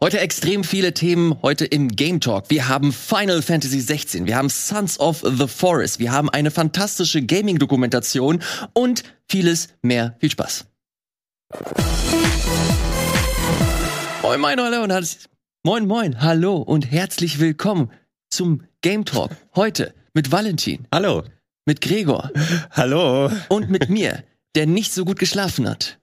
Heute extrem viele Themen heute im Game Talk. Wir haben Final Fantasy 16, wir haben Sons of the Forest, wir haben eine fantastische Gaming-Dokumentation und vieles mehr. Viel Spaß. Moin, moin, hallo und moin, moin, hallo und herzlich willkommen zum Game Talk. Heute mit Valentin. Hallo. Mit Gregor. Hallo. Und mit mir, der nicht so gut geschlafen hat.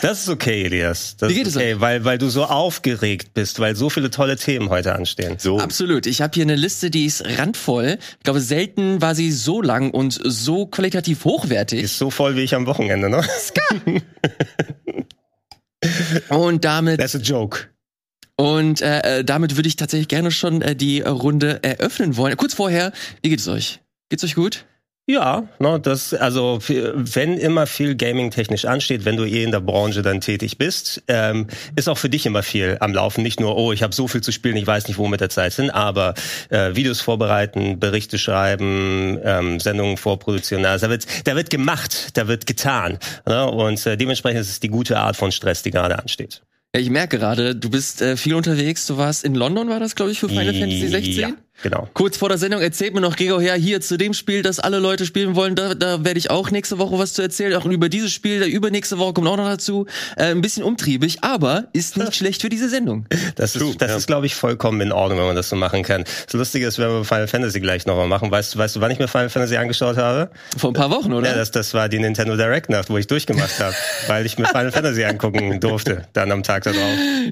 Das ist okay, Elias. Das Wie geht ist okay, es euch? weil, weil du so aufgeregt bist, weil so viele tolle Themen heute anstehen. So. Absolut. Ich habe hier eine Liste, die ist randvoll. Ich glaube, selten war sie so lang und so qualitativ hochwertig. Ist so voll wie ich am Wochenende, ne? Und damit That's a joke. und äh, äh, damit würde ich tatsächlich gerne schon äh, die Runde eröffnen wollen. Kurz vorher, wie geht es euch? Geht's euch gut? Ja, ne, das, also wenn immer viel Gaming-technisch ansteht, wenn du eh in der Branche dann tätig bist, ähm, ist auch für dich immer viel am Laufen. Nicht nur, oh, ich habe so viel zu spielen, ich weiß nicht, wo mit der Zeit sind, aber äh, Videos vorbereiten, Berichte schreiben, ähm, Sendungen vorproduzieren. Also da wird, da wird gemacht, da wird getan. Ne? Und äh, dementsprechend ist es die gute Art von Stress, die gerade ansteht. Ja, ich merke gerade, du bist äh, viel unterwegs. Du warst in London, war das, glaube ich, für Final Fantasy 16? Ja, genau. Kurz vor der Sendung erzählt mir noch Gregor, ja, hier zu dem Spiel, das alle Leute spielen wollen, da, da werde ich auch nächste Woche was zu erzählen. Auch über dieses Spiel, der übernächste Woche kommt auch noch dazu. Äh, ein bisschen umtriebig, aber ist nicht schlecht für diese Sendung. Das ist, das ist, glaube ich, vollkommen in Ordnung, wenn man das so machen kann. Das Lustige ist, wenn wir Final Fantasy gleich nochmal machen. Weißt, du- weißt du, wann ich mir Final Fantasy angeschaut habe? Vor ein paar Wochen, oder? Ja, das, das war die Nintendo Direct Nacht, wo ich durchgemacht habe, weil ich mir Final Fantasy angucken durfte, dann am Tag darauf.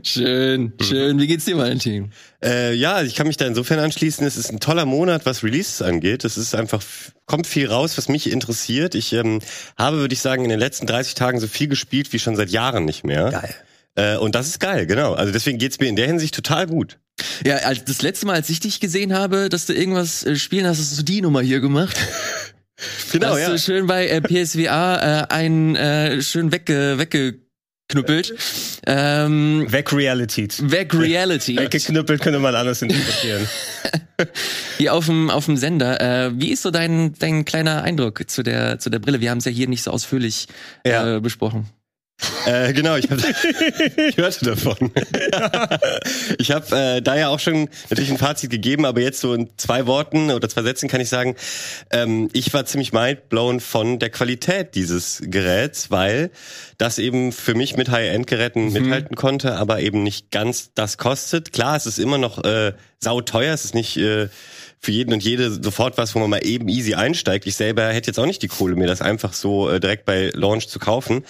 Schön, schön. Wie geht's dir, Valentin? Äh, ja, ich kann mich da insofern anschließen. Es ist ein toller Monat, was Releases angeht. Es ist einfach, kommt viel raus, was mich interessiert. Ich ähm, habe, würde ich sagen, in den letzten 30 Tagen so viel gespielt wie schon seit Jahren nicht mehr. Geil. Äh, und das ist geil, genau. Also deswegen geht's mir in der Hinsicht total gut. Ja, als das letzte Mal, als ich dich gesehen habe, dass du irgendwas äh, spielen hast, hast du die Nummer hier gemacht. Genau, hast ja. du schön bei äh, PSVR äh, einen äh, schön wegge weggeknüppelt. Ähm, Weg Reality. weg Reality. Weggeknüppelt könnte man anders interpretieren. Hier auf dem auf dem Sender. Äh, wie ist so dein dein kleiner Eindruck zu der zu der Brille? Wir haben es ja hier nicht so ausführlich Ja. äh, besprochen. Äh, genau, ich, hab, ich hörte davon. ich habe äh, da ja auch schon natürlich ein Fazit gegeben, aber jetzt so in zwei Worten oder zwei Sätzen kann ich sagen, ähm, ich war ziemlich mindblown von der Qualität dieses Geräts, weil das eben für mich mit High-End-Geräten mithalten konnte, aber eben nicht ganz das kostet. Klar, es ist immer noch äh, sauteuer, es ist nicht äh, für jeden und jede sofort was, wo man mal eben easy einsteigt. Ich selber hätte jetzt auch nicht die Kohle, mir das einfach so äh, direkt bei Launch zu kaufen.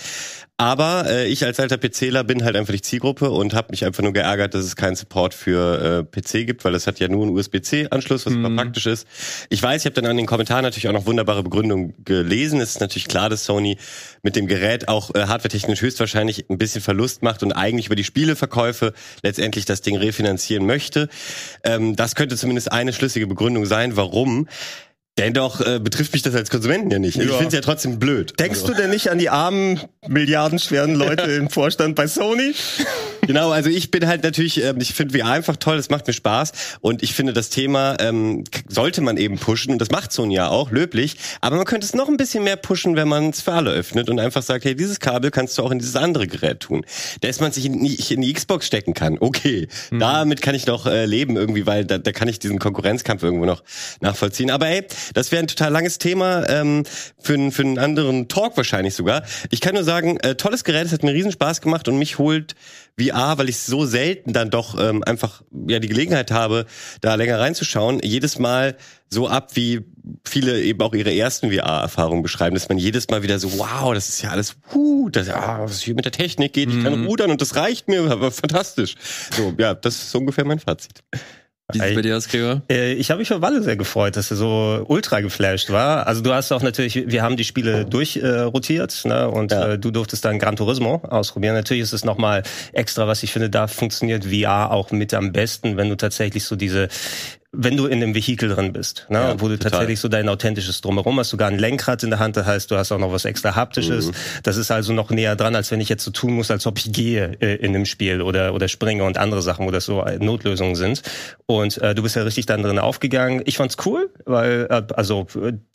Aber äh, ich als alter PCler bin halt einfach die Zielgruppe und habe mich einfach nur geärgert, dass es keinen Support für äh, PC gibt, weil das hat ja nur einen USB-C-Anschluss, was super praktisch ist. Ich weiß, ich habe dann an den Kommentaren natürlich auch noch wunderbare Begründungen gelesen. Es ist natürlich klar, dass Sony mit dem Gerät auch äh, hardwaretechnisch höchstwahrscheinlich ein bisschen Verlust macht und eigentlich über die Spieleverkäufe letztendlich das Ding refinanzieren möchte. Ähm, das könnte zumindest eine schlüssige Begründung sein, warum. Dennoch äh, betrifft mich das als Konsumenten ja nicht. Ich Ja. finde es ja trotzdem blöd. Denkst Also- du denn nicht an die armen, milliardenschweren Leute im Vorstand bei Sony? Genau, also ich bin halt natürlich, ähm, ich finde VR einfach toll, es macht mir Spaß und ich finde das Thema ähm, sollte man eben pushen und das macht Sony ja auch, löblich, aber man könnte es noch ein bisschen mehr pushen, wenn man es für alle öffnet und einfach sagt, hey, dieses Kabel kannst du auch in dieses andere Gerät tun. Dass man sich in, nicht in die Xbox stecken kann, okay, damit kann ich noch äh, leben irgendwie, weil da, da kann ich diesen Konkurrenzkampf irgendwo noch nachvollziehen. Aber ey, das wäre ein total langes Thema ähm, für, einen- für einen anderen Talk wahrscheinlich sogar. Ich kann nur sagen, äh, tolles Gerät, es hat mir riesen Spaß gemacht und mich holt VR, weil ich so selten dann doch ähm, einfach ja die Gelegenheit habe, da länger reinzuschauen, jedes Mal so ab, wie viele eben auch ihre ersten VR-Erfahrungen beschreiben, dass man jedes Mal wieder so, wow, das ist ja alles, huh, das, ah, was hier mit der Technik geht, ich kann rudern und das reicht mir, aber fantastisch. So, ja, das ist so ungefähr mein Fazit. Wie sieht's Ey. bei dir aus, Gregor? Äh, Ich habe mich für Walle sehr gefreut, dass er so ultra geflasht war. Also du hast auch natürlich, wir haben die Spiele durchrotiert äh, ne? und Ja. äh, du durftest dann Gran Turismo ausprobieren. Natürlich ist es nochmal extra, was ich finde, da funktioniert VR auch mit am besten, wenn du tatsächlich so diese wenn du in dem Vehikel drin bist, ne? Ja, wo du total. tatsächlich so dein authentisches Drumherum hast, sogar ein Lenkrad in der Hand, das heißt, du hast auch noch was extra haptisches. Mhm. Das ist also noch näher dran, als wenn ich jetzt so tun muss, als ob ich gehe äh, in dem Spiel oder oder springe und andere Sachen, wo das so äh, Notlösungen sind. Und äh, du bist ja richtig dann drin aufgegangen. Ich fand's cool, weil äh, also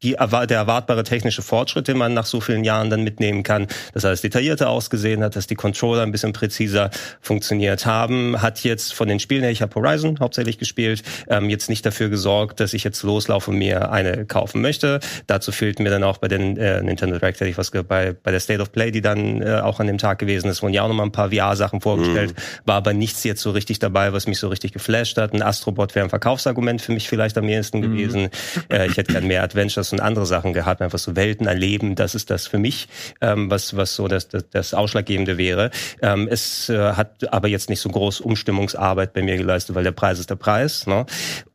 die, der erwartbare technische Fortschritt, den man nach so vielen Jahren dann mitnehmen kann, dass alles detaillierter ausgesehen hat, dass die Controller ein bisschen präziser funktioniert haben, hat jetzt von den Spielen her, ich habe Horizon hauptsächlich gespielt, ähm, jetzt nicht dafür gesorgt, dass ich jetzt loslaufe und mir eine kaufen möchte. Dazu fehlt mir dann auch bei den äh, Nintendo Direct, hätte ich was bei, bei der State of Play, die dann äh, auch an dem Tag gewesen ist, wurden ja auch nochmal ein paar VR-Sachen vorgestellt, mhm. war aber nichts jetzt so richtig dabei, was mich so richtig geflasht hat. Ein Astrobot wäre ein Verkaufsargument für mich vielleicht am ehesten mhm. gewesen. Äh, ich hätte gern mehr Adventures und andere Sachen gehabt, einfach so Welten erleben, das ist das für mich, ähm, was, was so das, das, das Ausschlaggebende wäre. Ähm, es äh, hat aber jetzt nicht so groß Umstimmungsarbeit bei mir geleistet, weil der Preis ist der Preis. Ne?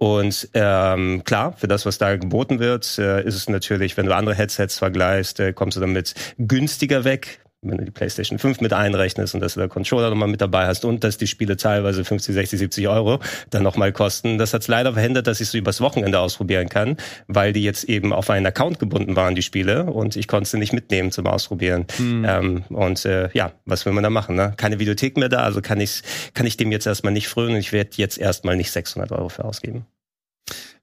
Und ähm, klar, für das, was da geboten wird, äh, ist es natürlich, wenn du andere Headsets vergleichst, äh, kommst du damit günstiger weg wenn du die PlayStation 5 mit einrechnest und dass du da Controller nochmal mit dabei hast und dass die Spiele teilweise 50, 60, 70 Euro dann nochmal kosten. Das hat es leider verhindert, dass ich so übers Wochenende ausprobieren kann, weil die jetzt eben auf einen Account gebunden waren, die Spiele, und ich konnte sie nicht mitnehmen zum Ausprobieren. Hm. Ähm, und äh, ja, was will man da machen? Ne? Keine Videothek mehr da, also kann ich, kann ich dem jetzt erstmal nicht frönen und ich werde jetzt erstmal nicht 600 Euro für ausgeben.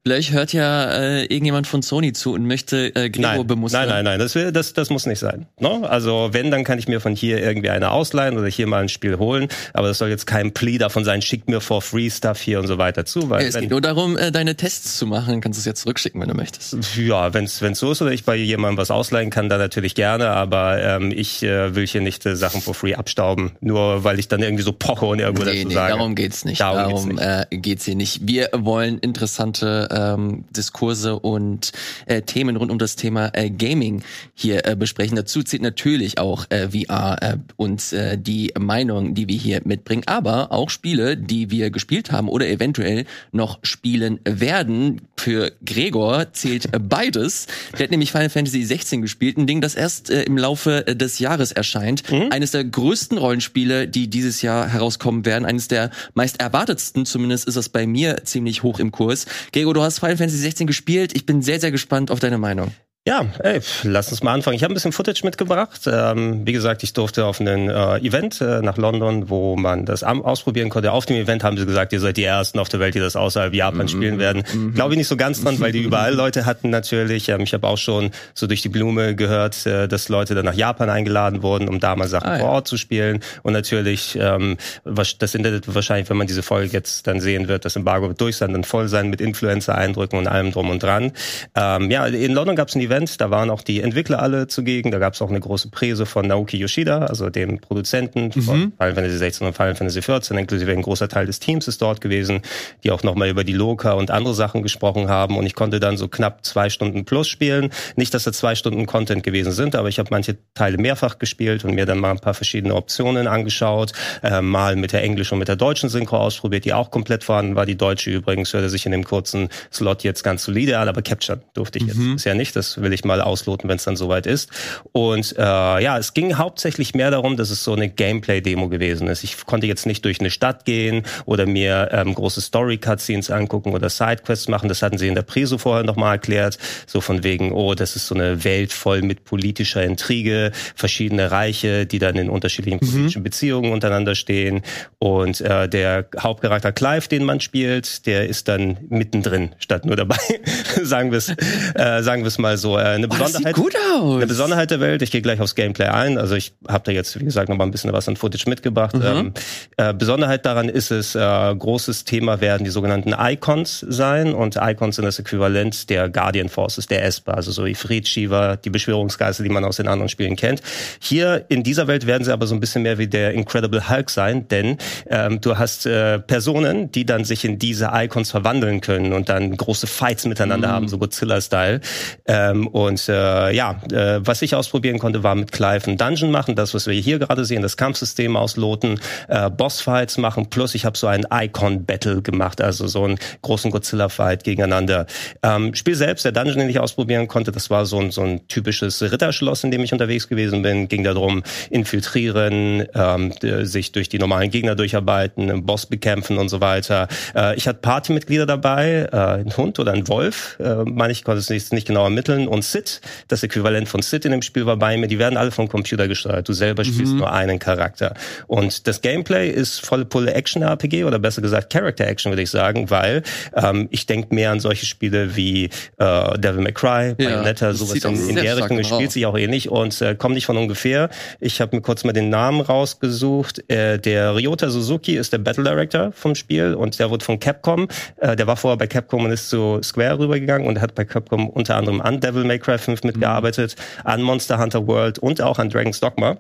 Vielleicht hört ja äh, irgendjemand von Sony zu und möchte äh, Gregor nein, bemustern. Nein, nein, nein, das, will, das, das muss nicht sein. No? Ne? Also wenn, dann kann ich mir von hier irgendwie eine ausleihen oder hier mal ein Spiel holen. Aber das soll jetzt kein Plea davon sein, schickt mir for free Stuff hier und so weiter zu. Weil, es wenn, geht nur darum, äh, deine Tests zu machen. Kannst du es jetzt zurückschicken, wenn du möchtest. Ja, wenn es so ist oder ich bei jemandem was ausleihen kann, dann natürlich gerne. Aber ähm, ich äh, will hier nicht äh, Sachen for free abstauben, nur weil ich dann irgendwie so poche und irgendwo nee, dazu nee, sage. darum geht's nicht. Darum, darum geht's, nicht. Äh, geht's hier nicht. Wir wollen interessante ähm, Diskussionen Kurse und äh, Themen rund um das Thema äh, Gaming hier äh, besprechen. Dazu zählt natürlich auch äh, VR äh, und äh, die Meinung, die wir hier mitbringen, aber auch Spiele, die wir gespielt haben oder eventuell noch spielen werden. Für Gregor zählt beides. Der hat nämlich Final Fantasy 16 gespielt, ein Ding, das erst äh, im Laufe äh, des Jahres erscheint. Mhm. Eines der größten Rollenspiele, die dieses Jahr herauskommen werden. Eines der meist erwartetsten, zumindest ist das bei mir ziemlich hoch im Kurs. Gregor, du hast Final Fantasy 16 gespielt. Ich bin sehr, sehr gespannt auf deine Meinung. Ja, ey, lass uns mal anfangen. Ich habe ein bisschen Footage mitgebracht. Ähm, wie gesagt, ich durfte auf ein äh, Event äh, nach London, wo man das ausprobieren konnte. Auf dem Event haben sie gesagt, ihr seid die Ersten auf der Welt, die das außerhalb Japan mhm. spielen werden. Mhm. Glaube ich nicht so ganz dran, weil die überall Leute hatten natürlich. Ähm, ich habe auch schon so durch die Blume gehört, äh, dass Leute dann nach Japan eingeladen wurden, um da mal Sachen ah, vor Ort ja. zu spielen. Und natürlich, ähm, das Internet wahrscheinlich, wenn man diese Folge jetzt dann sehen wird, das Embargo wird durch sein, dann voll sein mit Influencer-Eindrücken und allem drum und dran. Ähm, ja, in London gab es ein Event Event. Da waren auch die Entwickler alle zugegen. Da gab es auch eine große Präse von Naoki Yoshida, also dem Produzenten mhm. von Final Fantasy 16 und Final Fantasy 14, inklusive ein großer Teil des Teams ist dort gewesen, die auch nochmal über die Loka und andere Sachen gesprochen haben. Und ich konnte dann so knapp zwei Stunden plus spielen. Nicht, dass da zwei Stunden Content gewesen sind, aber ich habe manche Teile mehrfach gespielt und mir dann mal ein paar verschiedene Optionen angeschaut. Äh, mal mit der englischen und mit der deutschen Synchro ausprobiert, die auch komplett vorhanden war. Die deutsche übrigens hörte sich in dem kurzen Slot jetzt ganz solide an, aber Capture durfte ich jetzt mhm. bisher nicht. Das will ich mal ausloten, wenn es dann soweit ist. Und äh, ja, es ging hauptsächlich mehr darum, dass es so eine Gameplay-Demo gewesen ist. Ich konnte jetzt nicht durch eine Stadt gehen oder mir ähm, große Story-Cutscenes angucken oder Sidequests machen. Das hatten sie in der Preso vorher nochmal erklärt. So von wegen, oh, das ist so eine Welt voll mit politischer Intrige, verschiedene Reiche, die dann in unterschiedlichen mhm. politischen Beziehungen untereinander stehen. Und äh, der Hauptcharakter Clive, den man spielt, der ist dann mittendrin statt nur dabei. sagen wir es äh, sagen wir es mal so. Äh, eine Besonderheit, gut aus. Eine Besonderheit der Welt. Ich gehe gleich aufs Gameplay ein. Also ich habe da jetzt, wie gesagt, noch mal ein bisschen was an Footage mitgebracht. Mhm. Ähm, äh, Besonderheit daran ist es, äh, großes Thema werden die sogenannten Icons sein. Und Icons sind das Äquivalent der Guardian Forces, der ESPA, also so Ifrit, Shiva, die Beschwörungsgeister, die man aus den anderen Spielen kennt. Hier in dieser Welt werden sie aber so ein bisschen mehr wie der Incredible Hulk sein, denn ähm, du hast äh, Personen, die dann sich in diese Icons verwandeln können und dann große Fights miteinander mhm. haben, so Godzilla-Style. Ähm, und äh, ja, äh, was ich ausprobieren konnte, war mit Clive ein Dungeon machen, das, was wir hier gerade sehen, das Kampfsystem ausloten, äh, Bossfights machen, plus ich habe so ein Icon-Battle gemacht, also so einen großen Godzilla-Fight gegeneinander. Ähm, Spiel selbst, der Dungeon, den ich ausprobieren konnte, das war so ein, so ein typisches Ritterschloss, in dem ich unterwegs gewesen bin, ging darum, infiltrieren, ähm, sich durch die normalen Gegner durcharbeiten, einen Boss bekämpfen und so weiter. Äh, ich hatte Partymitglieder dabei, äh, ein Hund oder ein Wolf, äh, meine ich, konnte es nicht, nicht genau ermitteln Rin und Sid, das Äquivalent von Sid in dem Spiel war bei mir, die werden alle vom Computer gesteuert. Du selber spielst Mhm. nur einen Charakter. Und das Gameplay ist volle Pulle Action-RPG oder besser gesagt Character-Action, würde ich sagen, weil ähm, ich denke mehr an solche Spiele wie äh, Devil May Cry, Bayonetta, das sowas in, in der Richtung. Es spielt sich auch ähnlich und äh, kommt nicht von ungefähr. Ich habe mir kurz mal den Namen rausgesucht. Äh, der Ryota Suzuki ist der Battle Director vom Spiel und der wurde von Capcom. Äh, der war vorher bei Capcom und ist zu Square rübergegangen und hat bei Capcom unter anderem an Devil May Cry 5 mitgearbeitet, an Monster Hunter World und auch an Dragon's Dogma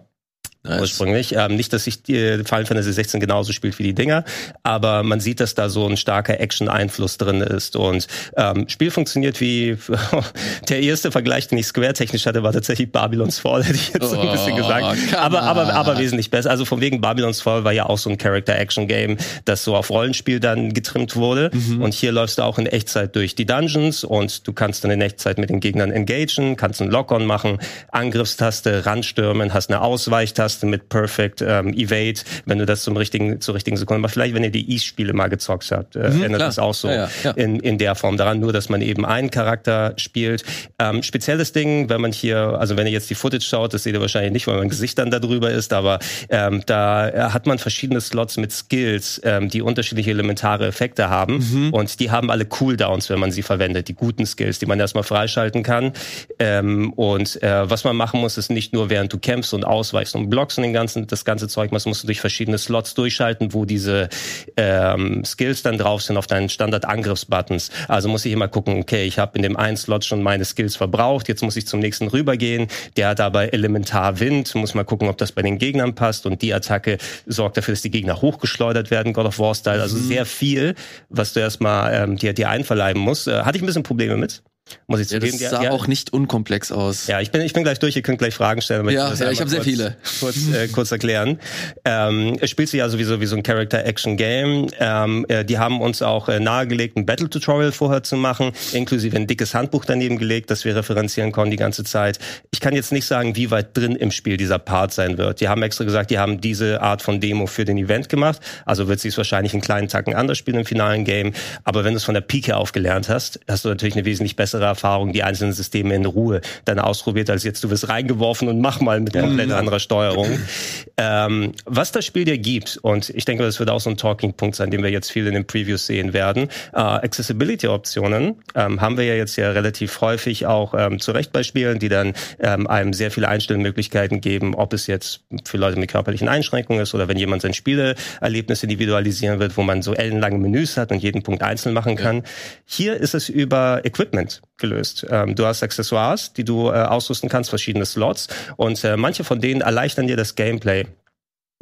Nice. ursprünglich. Ähm, nicht, dass sich die Final Fantasy 16 genauso spielt wie die Dinger, aber man sieht, dass da so ein starker Action-Einfluss drin ist. Und ähm, Spiel funktioniert wie der erste Vergleich, den ich Square-technisch hatte, war tatsächlich Babylon's Fall, hätte ich jetzt so ein bisschen Oh, gesagt. come Aber, aber, aber wesentlich besser. Also von wegen Babylon's Fall war ja auch so ein Character-Action-Game, das so auf Rollenspiel dann getrimmt wurde. Mhm. Und hier läufst du auch in Echtzeit durch die Dungeons und du kannst dann in Echtzeit mit den Gegnern engagen, kannst einen Lock-on machen, Angriffstaste, ranstürmen, hast eine Ausweichtaste mit Perfect ähm, Evade, wenn du das zum richtigen, zur richtigen Sekunde machst. Vielleicht, wenn ihr die East-Spiele mal gezockt habt, äh, Mhm, klar. das auch so Ja, ja. In, in der Form daran, nur dass man eben einen Charakter spielt. Ähm, spezielles Ding, wenn man hier, also wenn ihr jetzt die Footage schaut, das seht ihr wahrscheinlich nicht, weil mein Gesicht dann da drüber ist, aber ähm, da äh, hat man verschiedene Slots mit Skills, ähm, die unterschiedliche elementare Effekte haben Mhm. und die haben alle Cooldowns, wenn man sie verwendet, die guten Skills, die man erstmal freischalten kann. Ähm, und äh, was man machen muss, ist nicht nur während du kämpfst und ausweichst und blockst und den ganzen, das ganze Zeug, was musst du durch verschiedene Slots durchschalten, wo diese ähm, Skills dann drauf sind auf deinen Standard-Angriffsbuttons. Also muss ich immer gucken, okay, ich habe in dem einen Slot schon meine Skills verbraucht, jetzt muss ich zum nächsten rübergehen. Der hat aber Elementar Wind, muss mal gucken, ob das bei den Gegnern passt und die Attacke sorgt dafür, dass die Gegner hochgeschleudert werden, God of War-Style. Also sehr viel, was du erstmal ähm, dir, dir einverleiben musst. Äh, hatte ich ein bisschen Probleme mit, muss ich Ja, zugeben. das sah auch nicht unkomplex aus. Ja, ich bin, ich bin gleich durch, ihr könnt gleich Fragen stellen. aber Ja, das ja, ich einmal hab sehr viele. Kurz, äh, kurz erklären. Ähm, es spielt sich ja sowieso wie so ein Character-Action-Game. Ähm, äh, die haben uns auch äh, nahegelegt, ein Battle-Tutorial vorher zu machen, inklusive ein dickes Handbuch daneben gelegt, das wir referenzieren konnten die ganze Zeit. Ich kann jetzt nicht sagen, wie weit drin im Spiel dieser Part sein wird. Die haben extra gesagt, die haben diese Art von Demo für den Event gemacht. Also wird sie es wahrscheinlich einen kleinen Tacken anders spielen im finalen Game. Aber wenn du es von der Pike auf gelernt hast, hast du natürlich eine wesentlich bessere Erfahrung, die einzelnen Systeme in Ruhe dann ausprobiert, als jetzt du wirst reingeworfen und mach mal mit komplett anderer Steuerung. Ähm, was das Spiel dir gibt, und ich denke, das wird auch so ein Talking-Punkt sein, den wir jetzt viel in den Previews sehen werden, äh, Accessibility-Optionen ähm, haben wir ja jetzt ja relativ häufig auch ähm, zurecht bei Spielen, die dann ähm, einem sehr viele Einstellmöglichkeiten geben, ob es jetzt für Leute mit körperlichen Einschränkungen ist oder wenn jemand sein Spieleerlebnis individualisieren wird, wo man so ellenlange Menüs hat und jeden Punkt einzeln machen kann. Hier ist es über Equipment gelöst. Ähm, du hast Accessoires, die du äh, ausrüsten kannst, verschiedene Slots und äh, manche von denen erleichtern dir das Gameplay.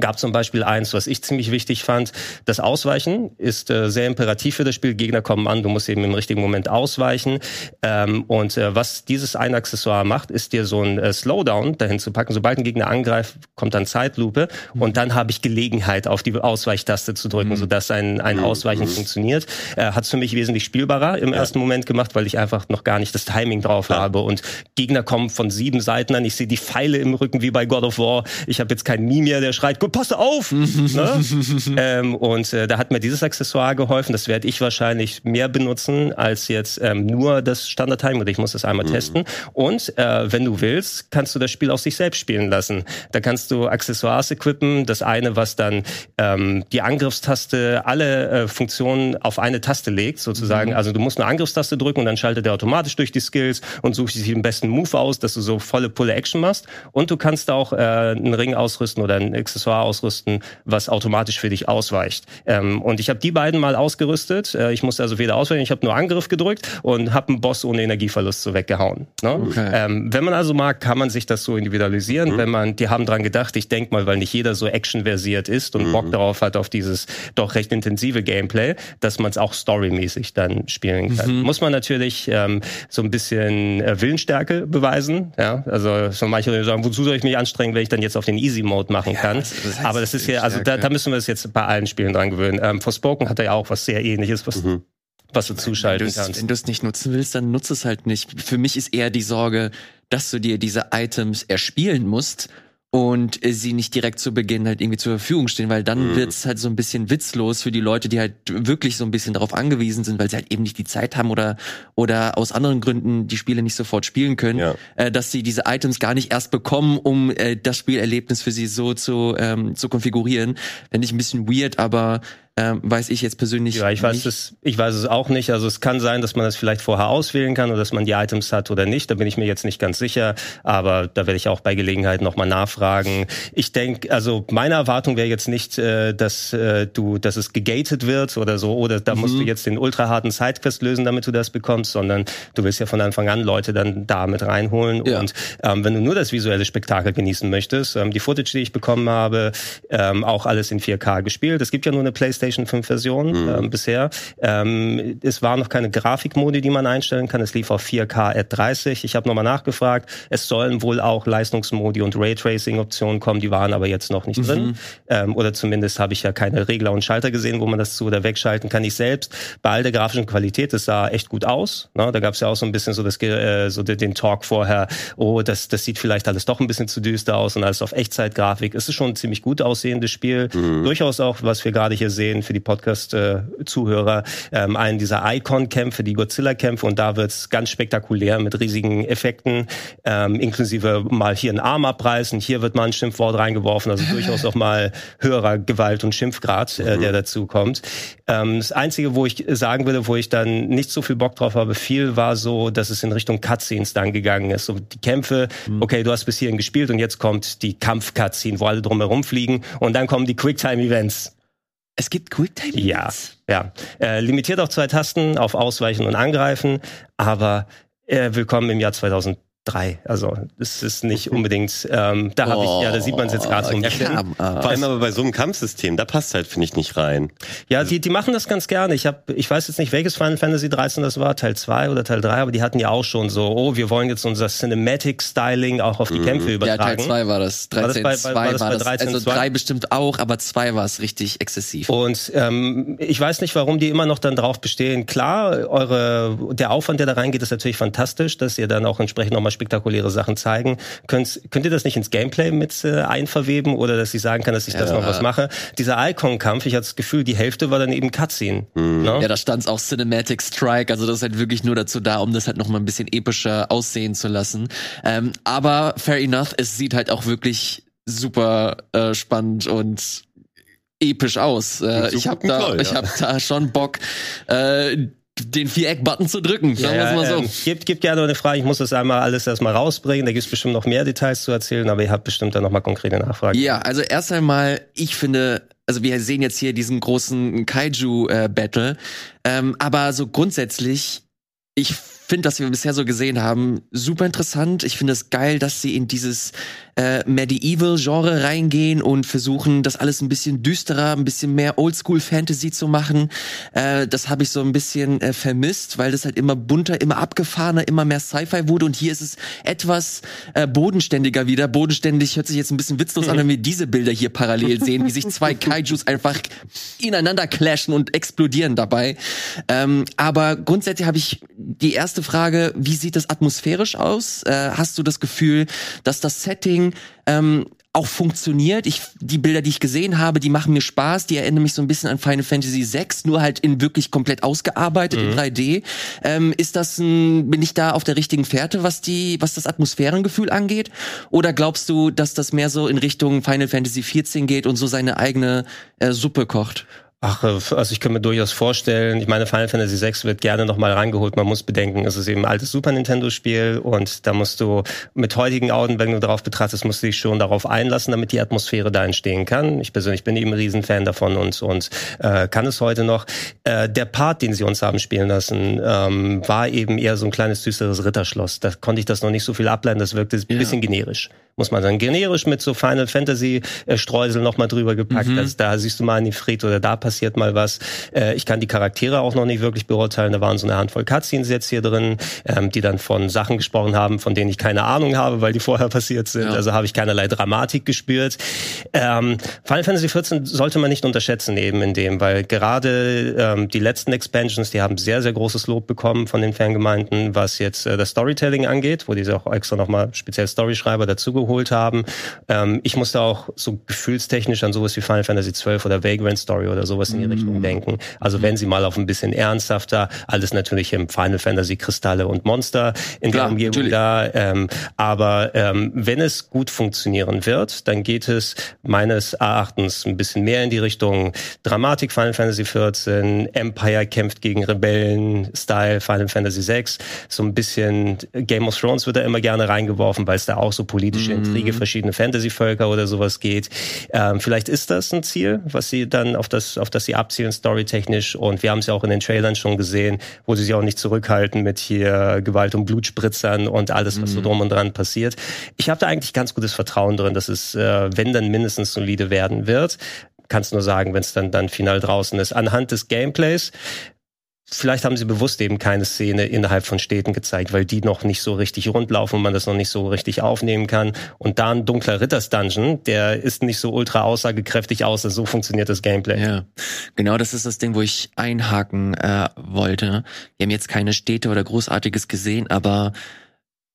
Gab zum Beispiel eins, was ich ziemlich wichtig fand. Das Ausweichen ist äh, sehr imperativ für das Spiel. Gegner kommen an, du musst eben im richtigen Moment ausweichen. Ähm, und äh, was dieses ein Accessoire macht, ist dir so ein äh, Slowdown dahin zu packen. Sobald ein Gegner angreift, kommt dann Zeitlupe und dann habe ich Gelegenheit, auf die Ausweichtaste zu drücken, sodass ein, ein Ausweichen funktioniert. Äh, Hat es für mich wesentlich spielbarer im ersten Moment gemacht, weil ich einfach noch gar nicht das Timing drauf habe. Und Gegner kommen von sieben Seiten an. Ich sehe die Pfeile im Rücken wie bei God of War. Ich habe jetzt keinen Meme mehr, der schreit, pass auf! ne? ähm, und äh, da hat mir dieses Accessoire geholfen. Das werde ich wahrscheinlich mehr benutzen als jetzt ähm, nur das Standard-Timing. Ich muss das einmal testen. Und äh, wenn du willst, kannst du das Spiel auch sich selbst spielen lassen. Da kannst du Accessoires equippen. Das eine, was dann ähm, die Angriffstaste alle äh, Funktionen auf eine Taste legt, sozusagen. Also du musst eine Angriffstaste drücken und dann schaltet er automatisch durch die Skills und sucht sich den besten Move aus, dass du so volle Pulle Action machst. Und du kannst auch äh, einen Ring ausrüsten oder ein Accessoire ausrüsten, was automatisch für dich ausweicht. Ähm, und ich habe die beiden mal ausgerüstet. Äh, ich musste also weder ausweichen, ich habe nur Angriff gedrückt und habe einen Boss ohne Energieverlust so weggehauen. Ne? Okay. Ähm, wenn man also mag, kann man sich das so individualisieren. Wenn man, die haben dran gedacht, ich denk mal, weil nicht jeder so actionversiert ist und Bock darauf hat auf dieses doch recht intensive Gameplay, dass man es auch storymäßig dann spielen kann. Muss man natürlich ähm, so ein bisschen äh, Willensstärke beweisen. Ja, also so manche sagen, wozu soll ich mich anstrengen, wenn ich dann jetzt auf den Easy Mode machen kann? Das- das heißt Aber das ist ja, also da, da müssen wir es jetzt bei allen Spielen dran gewöhnen. Ähm, Forspoken hat er ja auch was sehr ähnliches, was, was du zuschalten Wenn kannst. Wenn du es nicht nutzen willst, dann nutze es halt nicht. Für mich ist eher die Sorge, dass du dir diese Items erspielen musst und äh, sie nicht direkt zu Beginn halt irgendwie zur Verfügung stehen, weil dann Mhm. wird's halt so ein bisschen witzlos für die Leute, die halt wirklich so ein bisschen darauf angewiesen sind, weil sie halt eben nicht die Zeit haben oder oder aus anderen Gründen die Spiele nicht sofort spielen können, Ja. äh, dass sie diese Items gar nicht erst bekommen, um äh, das Spielerlebnis für sie so zu ähm, zu konfigurieren. Finde ich ein bisschen weird, aber ähm, weiß ich jetzt persönlich Ja, ich weiß nicht. es, ich weiß es auch nicht. Also es kann sein, dass man das vielleicht vorher auswählen kann oder dass man die Items hat oder nicht. Da bin ich mir jetzt nicht ganz sicher. Aber da werde ich auch bei Gelegenheit nochmal nachfragen. Ich denke, also meine Erwartung wäre jetzt nicht, äh, dass äh, du, dass es gegated wird oder so, oder da musst du Mhm. jetzt den ultra harten Sidequest lösen, damit du das bekommst, sondern du willst ja von Anfang an Leute dann da mit reinholen. Ja. Und ähm, wenn du nur das visuelle Spektakel genießen möchtest, ähm, die Footage, die ich bekommen habe, ähm, auch alles in 4K gespielt. Es gibt ja nur eine PlayStation 5 Version ähm, bisher. Ähm, es war noch keine Grafikmodi, die man einstellen kann. Es lief auf 4K at 30. Ich habe nochmal nachgefragt. Es sollen wohl auch Leistungsmodi und Raytracing-Optionen kommen. Die waren aber jetzt noch nicht drin. Ähm, oder zumindest habe ich ja keine Regler und Schalter gesehen, wo man das zu oder wegschalten kann. Ich selbst bei all der grafischen Qualität, das sah echt gut aus. Ne? Da gab es ja auch so ein bisschen so, das, äh, so den Talk vorher, oh, das, das sieht vielleicht alles doch ein bisschen zu düster aus und alles auf Echtzeitgrafik. Es ist schon ein ziemlich gut aussehendes Spiel. Durchaus auch, was wir gerade hier sehen für die Podcast-Zuhörer, ähm, einen dieser Icon-Kämpfe, die Godzilla-Kämpfe und da wird's ganz spektakulär mit riesigen Effekten, ähm, inklusive mal hier einen Arm abreißen, hier wird mal ein Schimpfwort reingeworfen, also durchaus auch mal höherer Gewalt- und Schimpfgrad, äh, der dazu kommt. Ähm, das Einzige, wo ich sagen würde, wo ich dann nicht so viel Bock drauf habe, viel war so, dass es in Richtung Cutscenes dann gegangen ist. So die Kämpfe, okay, du hast bis hierhin gespielt und jetzt kommt die Kampf-Cutscene, wo alle drumherum fliegen und dann kommen die Quicktime-Events. Es gibt Quicktime. Ja, ja. Äh, limitiert auf zwei Tasten, auf Ausweichen und Angreifen, aber äh, willkommen im Jahr 2003. Also es ist nicht unbedingt, ähm, da habe ich, ja, da sieht man es jetzt gerade so ein ja, bisschen. Ah. Vor allem aber bei so einem Kampfsystem, da passt halt, finde ich, nicht rein. Ja, die, die machen das ganz gerne. Ich habe, ich weiß jetzt nicht, welches Final Fantasy 13 das war, Teil 2 oder Teil 3, aber die hatten ja auch schon so, oh, wir wollen jetzt unser Cinematic Styling auch auf die Kämpfe Ja, Teil übertragen. 2 war das. War das 13 bei- bei- 2 war das war bei das. 13 also 2? 3 bestimmt auch, aber 2 war es richtig exzessiv. Und ähm, ich weiß nicht, warum die immer noch dann drauf bestehen. Klar, eure der Aufwand, der da reingeht, ist natürlich fantastisch, dass ihr dann auch entsprechend nochmal spektakuläre Sachen zeigen. Könnt, könnt ihr das nicht ins Gameplay mit äh, einverweben oder dass ich sagen kann, dass ich das Ja. noch was mache? Dieser Icon-Kampf, ich hatte das Gefühl, die Hälfte war dann eben Cutscene. Ne? Ja, da stand auch Cinematic Strike, also das ist halt wirklich nur dazu da, um das halt noch mal ein bisschen epischer aussehen zu lassen. Ähm, aber fair enough, es sieht halt auch wirklich super äh, spannend und episch aus. Äh, ich habe da, toll, ich ja. hab da schon Bock, äh, den Viereck-Button zu drücken. Sagen wir es mal so. ähm, gibt, gibt gerne eine Frage. Ich muss das einmal alles erstmal rausbringen. Da gibt es bestimmt noch mehr Details zu erzählen, aber ihr habt bestimmt dann nochmal konkrete Nachfragen. Ja, also erst einmal, ich finde, also wir sehen jetzt hier diesen großen Kaiju-Battle, ähm, aber so grundsätzlich, ich finde, was wir bisher so gesehen haben, super interessant. Ich finde es geil, dass sie in dieses äh, Medieval-Genre reingehen und versuchen, das alles ein bisschen düsterer, ein bisschen mehr Oldschool-Fantasy zu machen. Äh, das habe ich so ein bisschen äh, vermisst, weil das halt immer bunter, immer abgefahrener, immer mehr Sci-Fi wurde. Und hier ist es etwas äh, bodenständiger wieder. Bodenständig hört sich jetzt ein bisschen witzlos an, wenn wir diese Bilder hier parallel sehen, wie sich zwei Kaijus einfach ineinander clashen und explodieren dabei. Ähm, aber grundsätzlich habe ich die erste Frage, wie sieht das atmosphärisch aus? Äh, hast du das Gefühl, dass das Setting ähm, auch funktioniert. Ich, die Bilder, die ich gesehen habe, die machen mir Spaß. Die erinnern mich so ein bisschen an Final Fantasy VI, nur halt in wirklich komplett ausgearbeitet in 3D. Ähm, ist das ein, bin ich da auf der richtigen Fährte, was die, was das Atmosphärengefühl angeht? Oder glaubst du, dass das mehr so in Richtung Final Fantasy XIV geht und so seine eigene äh, Suppe kocht? Ach, äh, also ich kann mir durchaus vorstellen, ich meine, Final Fantasy VI wird gerne nochmal reingeholt. Man muss bedenken, es ist eben ein altes Super Nintendo-Spiel und da musst du mit heutigen Augen, wenn du darauf betrachtest, musst du dich schon darauf einlassen, damit die Atmosphäre da entstehen kann. Ich persönlich bin eben ein Riesenfan davon und, und äh, kann es heute noch. Äh, der Part, den sie uns haben spielen lassen, ähm, war eben eher so ein kleines düsteres Ritterschloss. Da konnte ich das noch nicht so viel ableiten, das wirkte ein bisschen generisch muss man sagen. Generisch mit so Final Fantasy äh, Streusel noch mal drüber gepackt. Mhm. Also da siehst du mal einen Ifrit oder da passiert mal was. Äh, ich kann die Charaktere auch noch nicht wirklich beurteilen. Da waren so eine Handvoll Cutscenes jetzt hier drin, ähm, die dann von Sachen gesprochen haben, von denen ich keine Ahnung habe, weil die vorher passiert sind. Ja. Also habe ich keinerlei Dramatik gespürt. Ähm, Final Fantasy 14 sollte man nicht unterschätzen eben in dem, weil gerade ähm, die letzten Expansions, die haben sehr, sehr großes Lob bekommen von den Fangemeinden, was jetzt äh, das Storytelling angeht, wo diese auch extra nochmal speziell Storyschreiber dazugeholt geholt haben. Ähm, ich musste auch so gefühlstechnisch an sowas wie Final Fantasy XII oder Vagrant Story oder sowas in die mm. Richtung denken. Also wenn sie mal auf ein bisschen ernsthafter, alles natürlich im Final Fantasy Kristalle und Monster in Klar, der Umgebung natürlich. da. Ähm, aber ähm, wenn es gut funktionieren wird, dann geht es meines Erachtens ein bisschen mehr in die Richtung Dramatik Final Fantasy XIV, Empire kämpft gegen Rebellen, Style Final Fantasy VI, so ein bisschen Game of Thrones wird da immer gerne reingeworfen, weil es da auch so politische mhm. Intrige, verschiedene Fantasy-Völker oder sowas geht. Ähm, vielleicht ist das ein Ziel, was sie dann auf das, auf das sie abzielen, storytechnisch. Und wir haben es ja auch in den Trailern schon gesehen, wo sie sich auch nicht zurückhalten mit hier Gewalt und Blutspritzern und alles, was mhm. so drum und dran passiert. Ich habe da eigentlich ganz gutes Vertrauen drin, dass es, äh, wenn dann mindestens solide werden wird kannst nur sagen, wenn es dann dann final draußen ist. Anhand des Gameplays Vielleicht haben sie bewusst eben keine Szene innerhalb von Städten gezeigt, weil die noch nicht so richtig rundlaufen und man das noch nicht so richtig aufnehmen kann. Und da ein dunkler Ritters-Dungeon, der ist nicht so ultra aussagekräftig aus, so funktioniert das Gameplay. Ja, genau das ist das Ding, wo ich einhaken äh, wollte. Wir haben jetzt keine Städte oder Großartiges gesehen, aber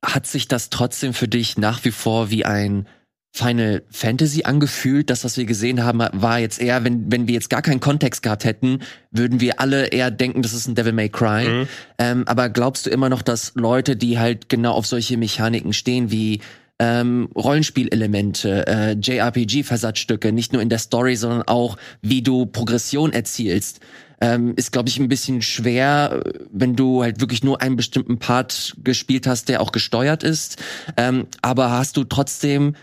hat sich das trotzdem für dich nach wie vor wie ein Final Fantasy angefühlt. Das, was wir gesehen haben, war jetzt eher, wenn, wenn wir jetzt gar keinen Kontext gehabt hätten, würden wir alle eher denken, das ist ein Devil May Cry. Mhm. Ähm, aber glaubst du immer noch, dass Leute, die halt genau auf solche Mechaniken stehen, wie ähm, Rollenspielelemente, äh, JRPG-Versatzstücke, nicht nur in der Story, sondern auch, wie du Progression erzielst, ähm, ist, glaube ich, ein bisschen schwer, wenn du halt wirklich nur einen bestimmten Part gespielt hast, der auch gesteuert ist. Ähm, aber hast du trotzdem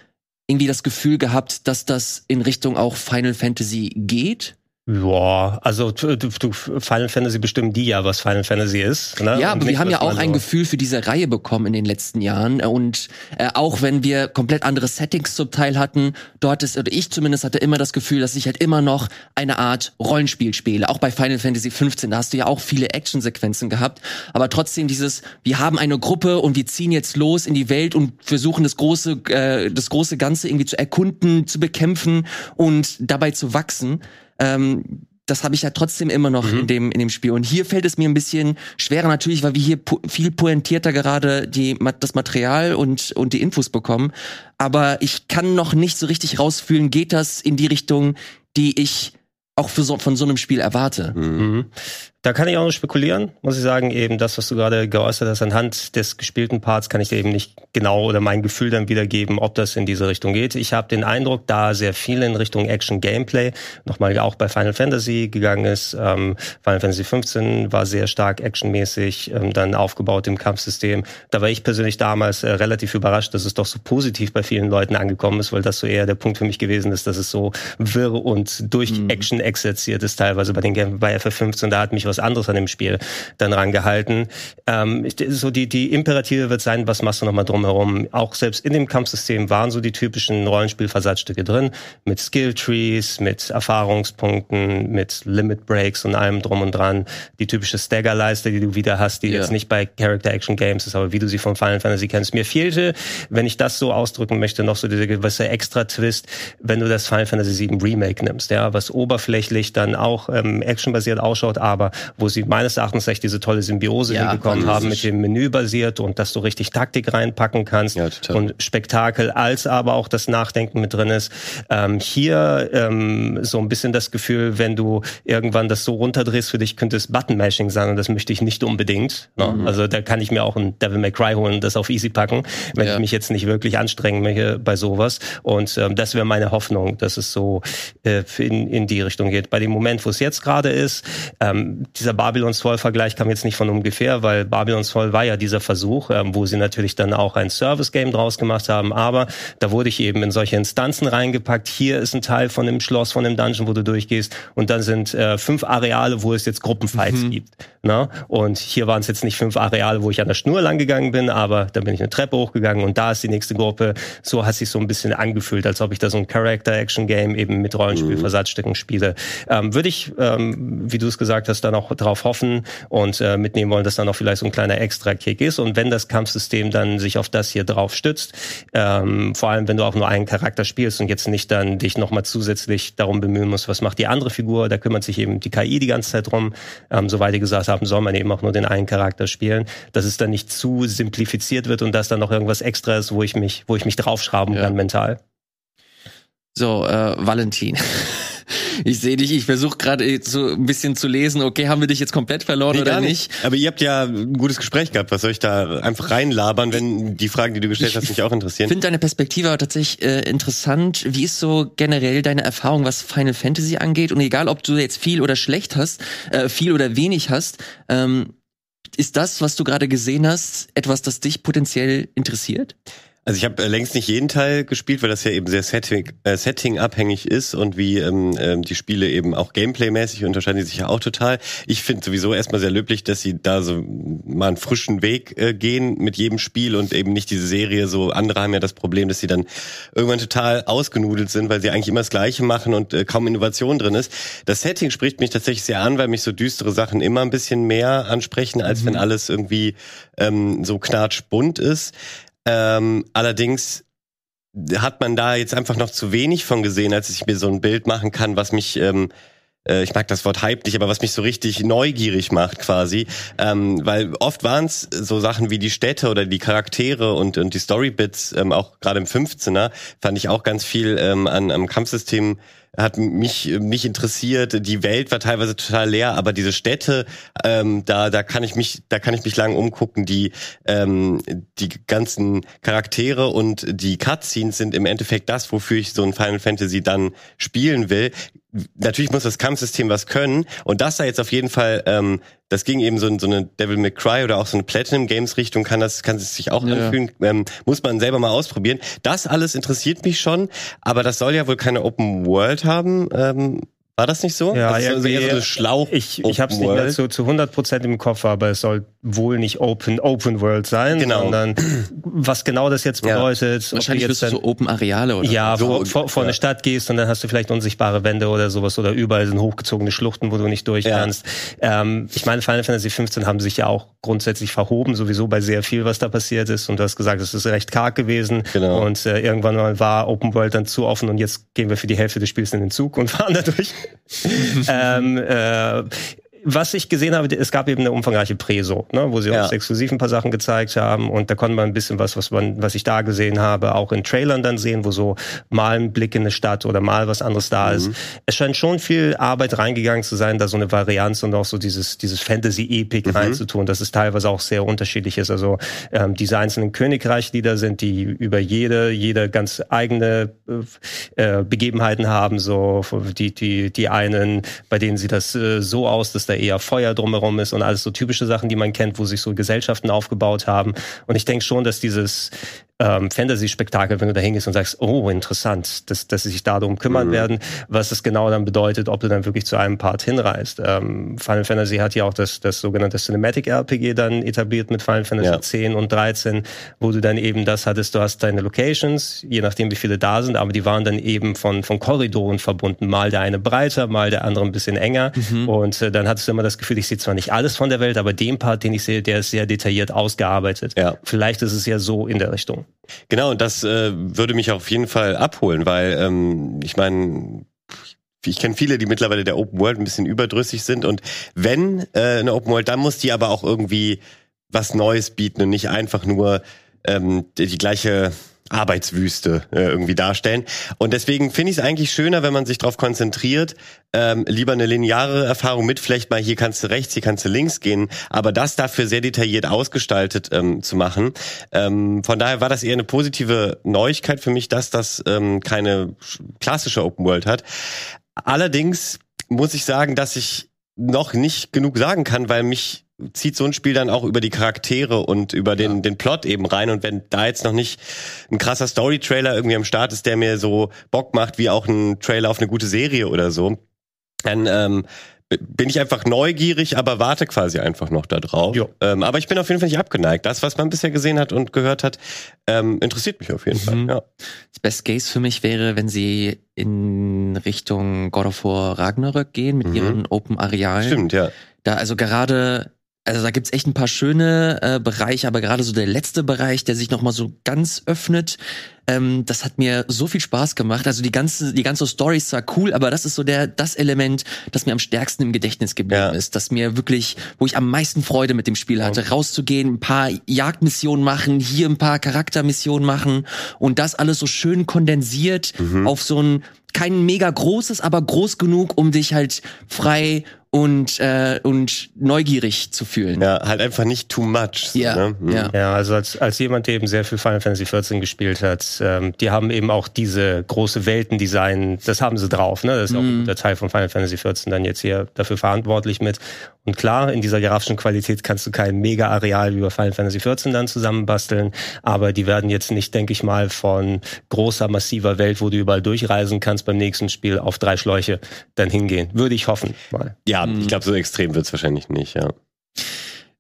irgendwie das Gefühl gehabt, dass das in Richtung auch Final Fantasy geht? Ja, also du, du, Final Fantasy bestimmen die ja, was Final Fantasy ist. Ne? Ja, aber wir haben ja auch ein Gefühl für diese Reihe bekommen in den letzten Jahren. Und äh, auch wenn wir komplett andere Settings zum Teil hatten, dort ist, oder ich zumindest hatte immer das Gefühl, dass ich halt immer noch eine Art Rollenspiel spiele. Auch bei Final Fantasy 15, da hast du ja auch viele Actionsequenzen gehabt. Aber trotzdem dieses, wir haben eine Gruppe und wir ziehen jetzt los in die Welt und versuchen das große, äh, das große Ganze irgendwie zu erkunden, zu bekämpfen und dabei zu wachsen ähm, das habe ich ja trotzdem immer noch mhm. in dem in dem Spiel und hier fällt es mir ein bisschen schwerer natürlich, weil wir hier po viel pointierter gerade die das Material und und die Infos bekommen, aber ich kann noch nicht so richtig rausfühlen, geht das in die Richtung, die ich auch für so, von so einem Spiel erwarte. Mhm. Da kann ich auch noch spekulieren, muss ich sagen, eben das, was du gerade geäußert hast, anhand des gespielten Parts kann ich dir eben nicht genau oder mein Gefühl dann wiedergeben, ob das in diese Richtung geht. Ich habe den Eindruck, da sehr viel in Richtung Action-Gameplay, nochmal auch bei Final Fantasy gegangen ist. Ähm, Final Fantasy 15 war sehr stark actionmäßig, ähm, dann aufgebaut im Kampfsystem. Da war ich persönlich damals äh, relativ überrascht, dass es doch so positiv bei vielen Leuten angekommen ist, weil das so eher der Punkt für mich gewesen ist, dass es so wirr und durch mhm. Action exerziert ist, teilweise bei den Game bei FF15. Da hat mich was was anderes an dem Spiel dann rangehalten. Ähm, so die, die Imperative wird sein, was machst du nochmal drumherum? Auch selbst in dem Kampfsystem waren so die typischen Rollenspielversatzstücke drin, mit Skilltrees, mit Erfahrungspunkten, mit Limit Breaks und allem drum und dran. Die typische Staggerleiste, die du wieder hast, die ja. jetzt nicht bei Character Action Games ist, aber wie du sie von Final Fantasy kennst. Mir fehlte, wenn ich das so ausdrücken möchte, noch so dieser gewisse Extra-Twist, wenn du das Final Fantasy VII Remake nimmst, ja, was oberflächlich dann auch ähm, actionbasiert ausschaut, aber wo sie meines Erachtens echt diese tolle Symbiose ja, hinbekommen haben mit dem Menü basiert und dass du richtig Taktik reinpacken kannst ja, und Spektakel, als aber auch das Nachdenken mit drin ist. Ähm, hier ähm, so ein bisschen das Gefühl, wenn du irgendwann das so runterdrehst für dich, könnte es Button-Mashing sein und das möchte ich nicht unbedingt. Ne? Mhm. Also da kann ich mir auch ein Devil May Cry holen und das auf easy packen, wenn ja. ich mich jetzt nicht wirklich anstrengen möchte bei sowas. Und ähm, das wäre meine Hoffnung, dass es so äh, in, in die Richtung geht. Bei dem Moment, wo es jetzt gerade ist, ähm, dieser Babylons Fall-Vergleich kam jetzt nicht von ungefähr, weil Babylons Fall war ja dieser Versuch, ähm, wo sie natürlich dann auch ein Service-Game draus gemacht haben, aber da wurde ich eben in solche Instanzen reingepackt. Hier ist ein Teil von dem Schloss, von dem Dungeon, wo du durchgehst und dann sind äh, fünf Areale, wo es jetzt Gruppenfights mhm. gibt. Ne? Und hier waren es jetzt nicht fünf Areale, wo ich an der Schnur lang gegangen bin, aber da bin ich eine Treppe hochgegangen und da ist die nächste Gruppe. So hat sich so ein bisschen angefühlt, als ob ich da so ein Character-Action-Game eben mit Rollenspielversatzstücken mhm. spiele. Ähm, Würde ich, ähm, wie du es gesagt hast, dann auch drauf hoffen und äh, mitnehmen wollen, dass dann auch vielleicht so ein kleiner Extra-Kick ist. Und wenn das Kampfsystem dann sich auf das hier drauf stützt, ähm, vor allem wenn du auch nur einen Charakter spielst und jetzt nicht dann dich nochmal zusätzlich darum bemühen musst, was macht die andere Figur, da kümmert sich eben die KI die ganze Zeit drum. Ähm, soweit die gesagt haben, soll man eben auch nur den einen Charakter spielen, dass es dann nicht zu simplifiziert wird und dass dann noch irgendwas extra ist, wo ich mich, wo ich mich draufschrauben ja. kann mental. So, äh, Valentin. Ich sehe dich, ich versuche gerade so ein bisschen zu lesen, okay, haben wir dich jetzt komplett verloren nee, oder nicht? Aber ihr habt ja ein gutes Gespräch gehabt. Was soll ich da einfach reinlabern, wenn die Fragen, die du gestellt hast, mich auch interessieren? Ich finde deine Perspektive aber tatsächlich äh, interessant. Wie ist so generell deine Erfahrung, was Final Fantasy angeht? Und egal, ob du jetzt viel oder schlecht hast, äh, viel oder wenig hast, ähm, ist das, was du gerade gesehen hast, etwas, das dich potenziell interessiert? Also ich habe äh, längst nicht jeden Teil gespielt, weil das ja eben sehr setting, äh, setting abhängig ist und wie ähm, ähm, die Spiele eben auch gameplaymäßig unterscheiden die sich ja auch total. Ich finde sowieso erstmal sehr löblich, dass sie da so mal einen frischen Weg äh, gehen mit jedem Spiel und eben nicht diese Serie so. Andere haben ja das Problem, dass sie dann irgendwann total ausgenudelt sind, weil sie eigentlich immer das Gleiche machen und äh, kaum Innovation drin ist. Das Setting spricht mich tatsächlich sehr an, weil mich so düstere Sachen immer ein bisschen mehr ansprechen, als mhm. wenn alles irgendwie ähm, so knatschbunt ist. Ähm, allerdings hat man da jetzt einfach noch zu wenig von gesehen, als ich mir so ein Bild machen kann, was mich ähm, äh, ich mag das Wort Hype nicht, aber was mich so richtig neugierig macht quasi, ähm, weil oft waren es so Sachen wie die Städte oder die Charaktere und, und die Storybits, ähm, auch gerade im 15er, fand ich auch ganz viel ähm, an am Kampfsystem hat mich mich interessiert. Die Welt war teilweise total leer, aber diese Städte, ähm, da da kann ich mich da kann ich mich lang umgucken. Die ähm, die ganzen Charaktere und die Cutscenes sind im Endeffekt das, wofür ich so ein Final Fantasy dann spielen will natürlich muss das Kampfsystem was können und das da jetzt auf jeden Fall, ähm, das ging eben so in so eine Devil May Cry oder auch so eine Platinum Games Richtung, kann das kann es sich auch ja. anfühlen, ähm, muss man selber mal ausprobieren. Das alles interessiert mich schon, aber das soll ja wohl keine Open World haben. Ähm, war das nicht so? Ja, das irgendwie, eher so eine Schlauch. Ich, ich habe es nicht mehr zu, zu 100 Prozent im Kopf, aber es soll wohl nicht Open Open World sein, genau. sondern was genau das jetzt bedeutet. Ja. Wahrscheinlich jetzt dann, so Open Areale oder ja, so. vor, vor, vor ja. eine Stadt gehst und dann hast du vielleicht unsichtbare Wände oder sowas oder überall sind hochgezogene Schluchten, wo du nicht durch ja. kannst. Ähm, ich meine, Final Fantasy 15 haben sich ja auch grundsätzlich verhoben, sowieso bei sehr viel, was da passiert ist. Und du hast gesagt, es ist recht karg gewesen genau. und äh, irgendwann mal war Open World dann zu offen und jetzt gehen wir für die Hälfte des Spiels in den Zug und fahren da durch. Ähm, äh, was ich gesehen habe, es gab eben eine umfangreiche Preso, ne, wo sie ja. uns exklusiv ein paar Sachen gezeigt haben und da konnte man ein bisschen was, was man, was ich da gesehen habe, auch in Trailern dann sehen, wo so mal ein Blick in eine Stadt oder mal was anderes da mhm. ist. Es scheint schon viel Arbeit reingegangen zu sein, da so eine Varianz und auch so dieses, dieses Fantasy-Epic mhm. reinzutun, dass es teilweise auch sehr unterschiedlich ist. Also ähm, diese einzelnen Königreich, die da sind, die über jede, jede ganz eigene äh, Begebenheiten haben, so die, die, die einen, bei denen sieht das äh, so aus, dass da eher Feuer drumherum ist und alles so typische Sachen, die man kennt, wo sich so Gesellschaften aufgebaut haben. Und ich denke schon, dass dieses ähm, Fantasy-Spektakel, wenn du da hingehst und sagst, oh, interessant, dass, dass sie sich darum kümmern mhm. werden, was das genau dann bedeutet, ob du dann wirklich zu einem Part hinreist. Ähm, Final Fantasy hat ja auch das, das sogenannte Cinematic RPG dann etabliert mit Final Fantasy ja. 10 und 13, wo du dann eben das hattest, du hast deine Locations, je nachdem wie viele da sind, aber die waren dann eben von, von Korridoren verbunden, mal der eine breiter, mal der andere ein bisschen enger mhm. und äh, dann hattest du immer das Gefühl, ich sehe zwar nicht alles von der Welt, aber den Part, den ich sehe, der ist sehr detailliert ausgearbeitet. Ja. Vielleicht ist es ja so in der Richtung. Genau, und das äh, würde mich auf jeden Fall abholen, weil ähm, ich meine, ich kenne viele, die mittlerweile der Open World ein bisschen überdrüssig sind. Und wenn äh, eine Open World, dann muss die aber auch irgendwie was Neues bieten und nicht einfach nur ähm, die, die gleiche Arbeitswüste äh, irgendwie darstellen. Und deswegen finde ich es eigentlich schöner, wenn man sich darauf konzentriert, ähm, lieber eine lineare Erfahrung mit, vielleicht mal hier kannst du rechts, hier kannst du links gehen, aber das dafür sehr detailliert ausgestaltet ähm, zu machen. Ähm, von daher war das eher eine positive Neuigkeit für mich, dass das ähm, keine klassische Open World hat. Allerdings muss ich sagen, dass ich noch nicht genug sagen kann, weil mich zieht so ein Spiel dann auch über die Charaktere und über den, ja. den Plot eben rein. Und wenn da jetzt noch nicht ein krasser Story-Trailer irgendwie am Start ist, der mir so Bock macht, wie auch ein Trailer auf eine gute Serie oder so, dann ähm, bin ich einfach neugierig, aber warte quasi einfach noch da drauf. Ähm, aber ich bin auf jeden Fall nicht abgeneigt. Das, was man bisher gesehen hat und gehört hat, ähm, interessiert mich auf jeden Mhm. Fall. Ja. Das Best Case für mich wäre, wenn sie in Richtung God of War Ragnarök gehen mit Mhm. ihren Open Arealen. Stimmt, ja. Da also gerade, also da gibt's echt ein paar schöne äh, Bereiche, aber gerade so der letzte Bereich, der sich nochmal so ganz öffnet, ähm, das hat mir so viel Spaß gemacht. Also die ganze, die ganze Story ist zwar cool, aber das ist so der, das Element, das mir am stärksten im Gedächtnis geblieben Ja. ist, das mir wirklich, wo ich am meisten Freude mit dem Spiel hatte, rauszugehen, ein paar Jagdmissionen machen, hier ein paar Charaktermissionen machen und das alles so schön kondensiert auf so ein kein mega großes, aber groß genug, um dich halt frei und äh, und neugierig zu fühlen. Ja, halt einfach nicht too much. so, Ja, ne? Mhm. ja. Ja, also als, als jemand, der eben sehr viel Final Fantasy XIV gespielt hat, ähm, die haben eben auch diese große Weltendesign, das haben sie drauf. Ne? Das ist auch ein guter Teil von Final Fantasy XIV dann jetzt hier dafür verantwortlich mit. Und klar, in dieser grafischen Qualität kannst du kein Mega-Areal wie bei Final Fantasy XIV dann zusammenbasteln, aber die werden jetzt nicht, denke ich mal, von großer, massiver Welt, wo du überall durchreisen kannst, beim nächsten Spiel auf drei Schläuche dann hingehen. Würde ich hoffen. Mal. Ja, Mhm. ich glaube, so extrem wird's wahrscheinlich nicht, ja.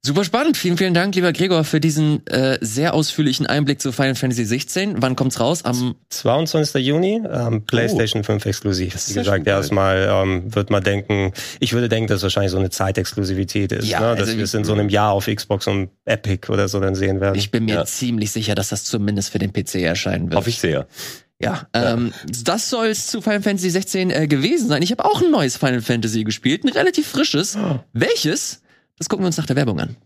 Super spannend. Vielen, vielen Dank, lieber Gregor, für diesen äh, sehr ausführlichen Einblick zu Final Fantasy 16. Wann kommt's raus? Am 22. Juni, ähm, PlayStation 5 exklusiv. ist Wie ja gesagt, erstmal ähm, wird man denken, ich würde denken, dass es wahrscheinlich so eine Zeitexklusivität ist, Ja, ne? dass also wir es in so einem Jahr auf Xbox und Epic oder so dann sehen werden. ich bin mir Ja. ziemlich sicher, dass das zumindest für den PC erscheinen wird. Hoffe ich sehr. Ja, ähm, das soll es zu Final Fantasy 16 äh, gewesen sein. Ich habe auch ein neues Final Fantasy gespielt, ein relativ frisches. Welches? Das gucken wir uns nach der Werbung an.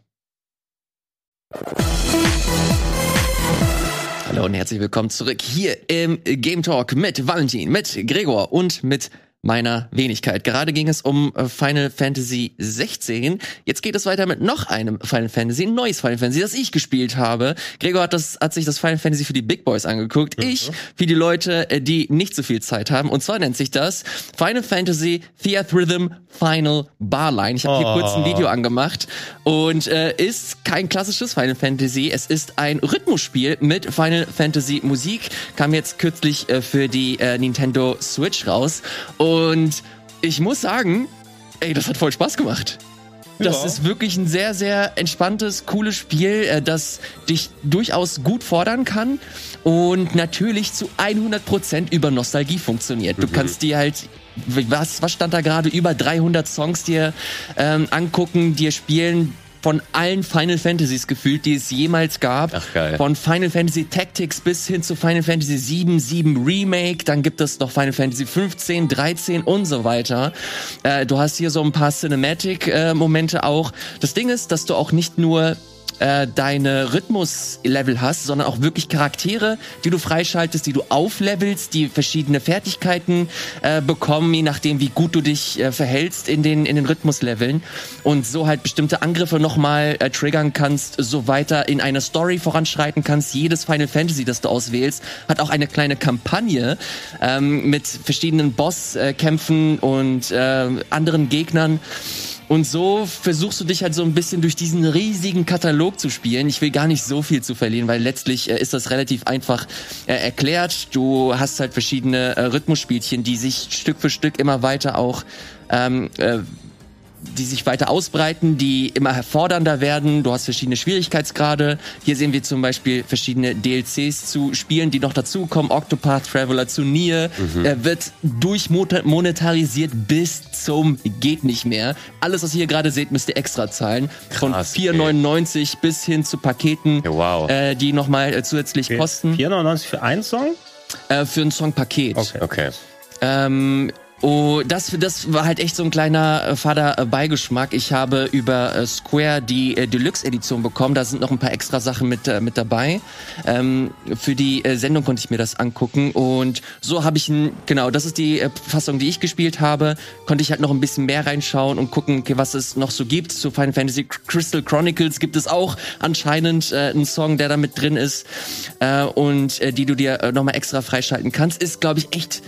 Hallo und herzlich willkommen zurück hier im Game Talk mit Valentin, mit Gregor und mit meiner Wenigkeit. Gerade ging es um äh, Final Fantasy 16. Jetzt geht es weiter mit noch einem Final Fantasy, ein neues Final Fantasy, das ich gespielt habe. Gregor hat, das, hat sich das Final Fantasy für die Big Boys angeguckt. Ich für die Leute, äh, die nicht so viel Zeit haben. Und zwar nennt sich das Final Fantasy Theath Rhythm Final Barline. Ich habe hier Oh. kurz ein Video angemacht und äh, ist kein klassisches Final Fantasy. Es ist ein Rhythmusspiel mit Final Fantasy Musik. Kam jetzt kürzlich äh, für die äh, Nintendo Switch raus. Und ich muss sagen, ey, das hat voll Spaß gemacht. Das Ja. ist wirklich ein sehr, sehr entspanntes, cooles Spiel, äh, das dich durchaus gut fordern kann und natürlich zu 100% über Nostalgie funktioniert. Du kannst dir halt, was, was stand da gerade, über 300 Songs dir ähm, angucken, dir spielen von allen Final Fantasies gefühlt, die es jemals gab. Ach, geil. Von Final Fantasy Tactics bis hin zu Final Fantasy 7, 7 Remake, dann gibt es noch Final Fantasy 15, 13 und so weiter. Äh, du hast hier so ein paar Cinematic-Momente auch. Das Ding ist, dass du auch nicht nur äh, deine Rhythmus-Level hast, sondern auch wirklich Charaktere, die du freischaltest, die du auflevelst, die verschiedene Fertigkeiten äh, bekommen, je nachdem, wie gut du dich äh, verhältst in den, in den Rhythmusleveln und so halt bestimmte Angriffe nochmal äh, triggern kannst, so weiter in einer Story voranschreiten kannst. Jedes Final Fantasy, das du auswählst, hat auch eine kleine Kampagne ähm, mit verschiedenen Bosskämpfen und äh, anderen Gegnern. Und so versuchst du dich halt so ein bisschen durch diesen riesigen Katalog zu spielen. Ich will gar nicht so viel zu verlieren, weil letztlich äh, ist das relativ einfach äh, erklärt. Du hast halt verschiedene äh, Rhythmusspielchen, die sich Stück für Stück immer weiter auch ähm, äh, die sich weiter ausbreiten, die immer herfordernder werden. Du hast verschiedene Schwierigkeitsgrade. Hier sehen wir zum Beispiel verschiedene DLCs zu Spielen, die noch dazukommen. Octopath Traveler zu Nier Er wird durchmonetarisiert bis zum geht nicht mehr. Alles, was ihr hier gerade seht, müsst ihr extra zahlen. Von Krass, 4,99 bis hin zu Paketen, Ja, wow. äh, die nochmal äh, zusätzlich kosten 4,99 für einen Song? äh, für ein Songpaket. Okay. Okay. Ähm, oh, das, das war halt echt so ein kleiner äh, fader äh, Beigeschmack. Ich habe über äh, Square die äh, Deluxe-Edition bekommen. Da sind noch ein paar extra Sachen mit, äh, mit dabei. Ähm, für die äh, Sendung konnte ich mir das angucken. Und so habe ich ein, genau, das ist die äh, Fassung, die ich gespielt habe. Konnte ich halt noch ein bisschen mehr reinschauen und gucken, okay, was es noch so gibt. Zu Final Fantasy Crystal Chronicles gibt es auch anscheinend äh, einen Song, der da mit drin ist. Äh, und äh, die du dir äh, nochmal extra freischalten kannst. Ist, glaube ich, echt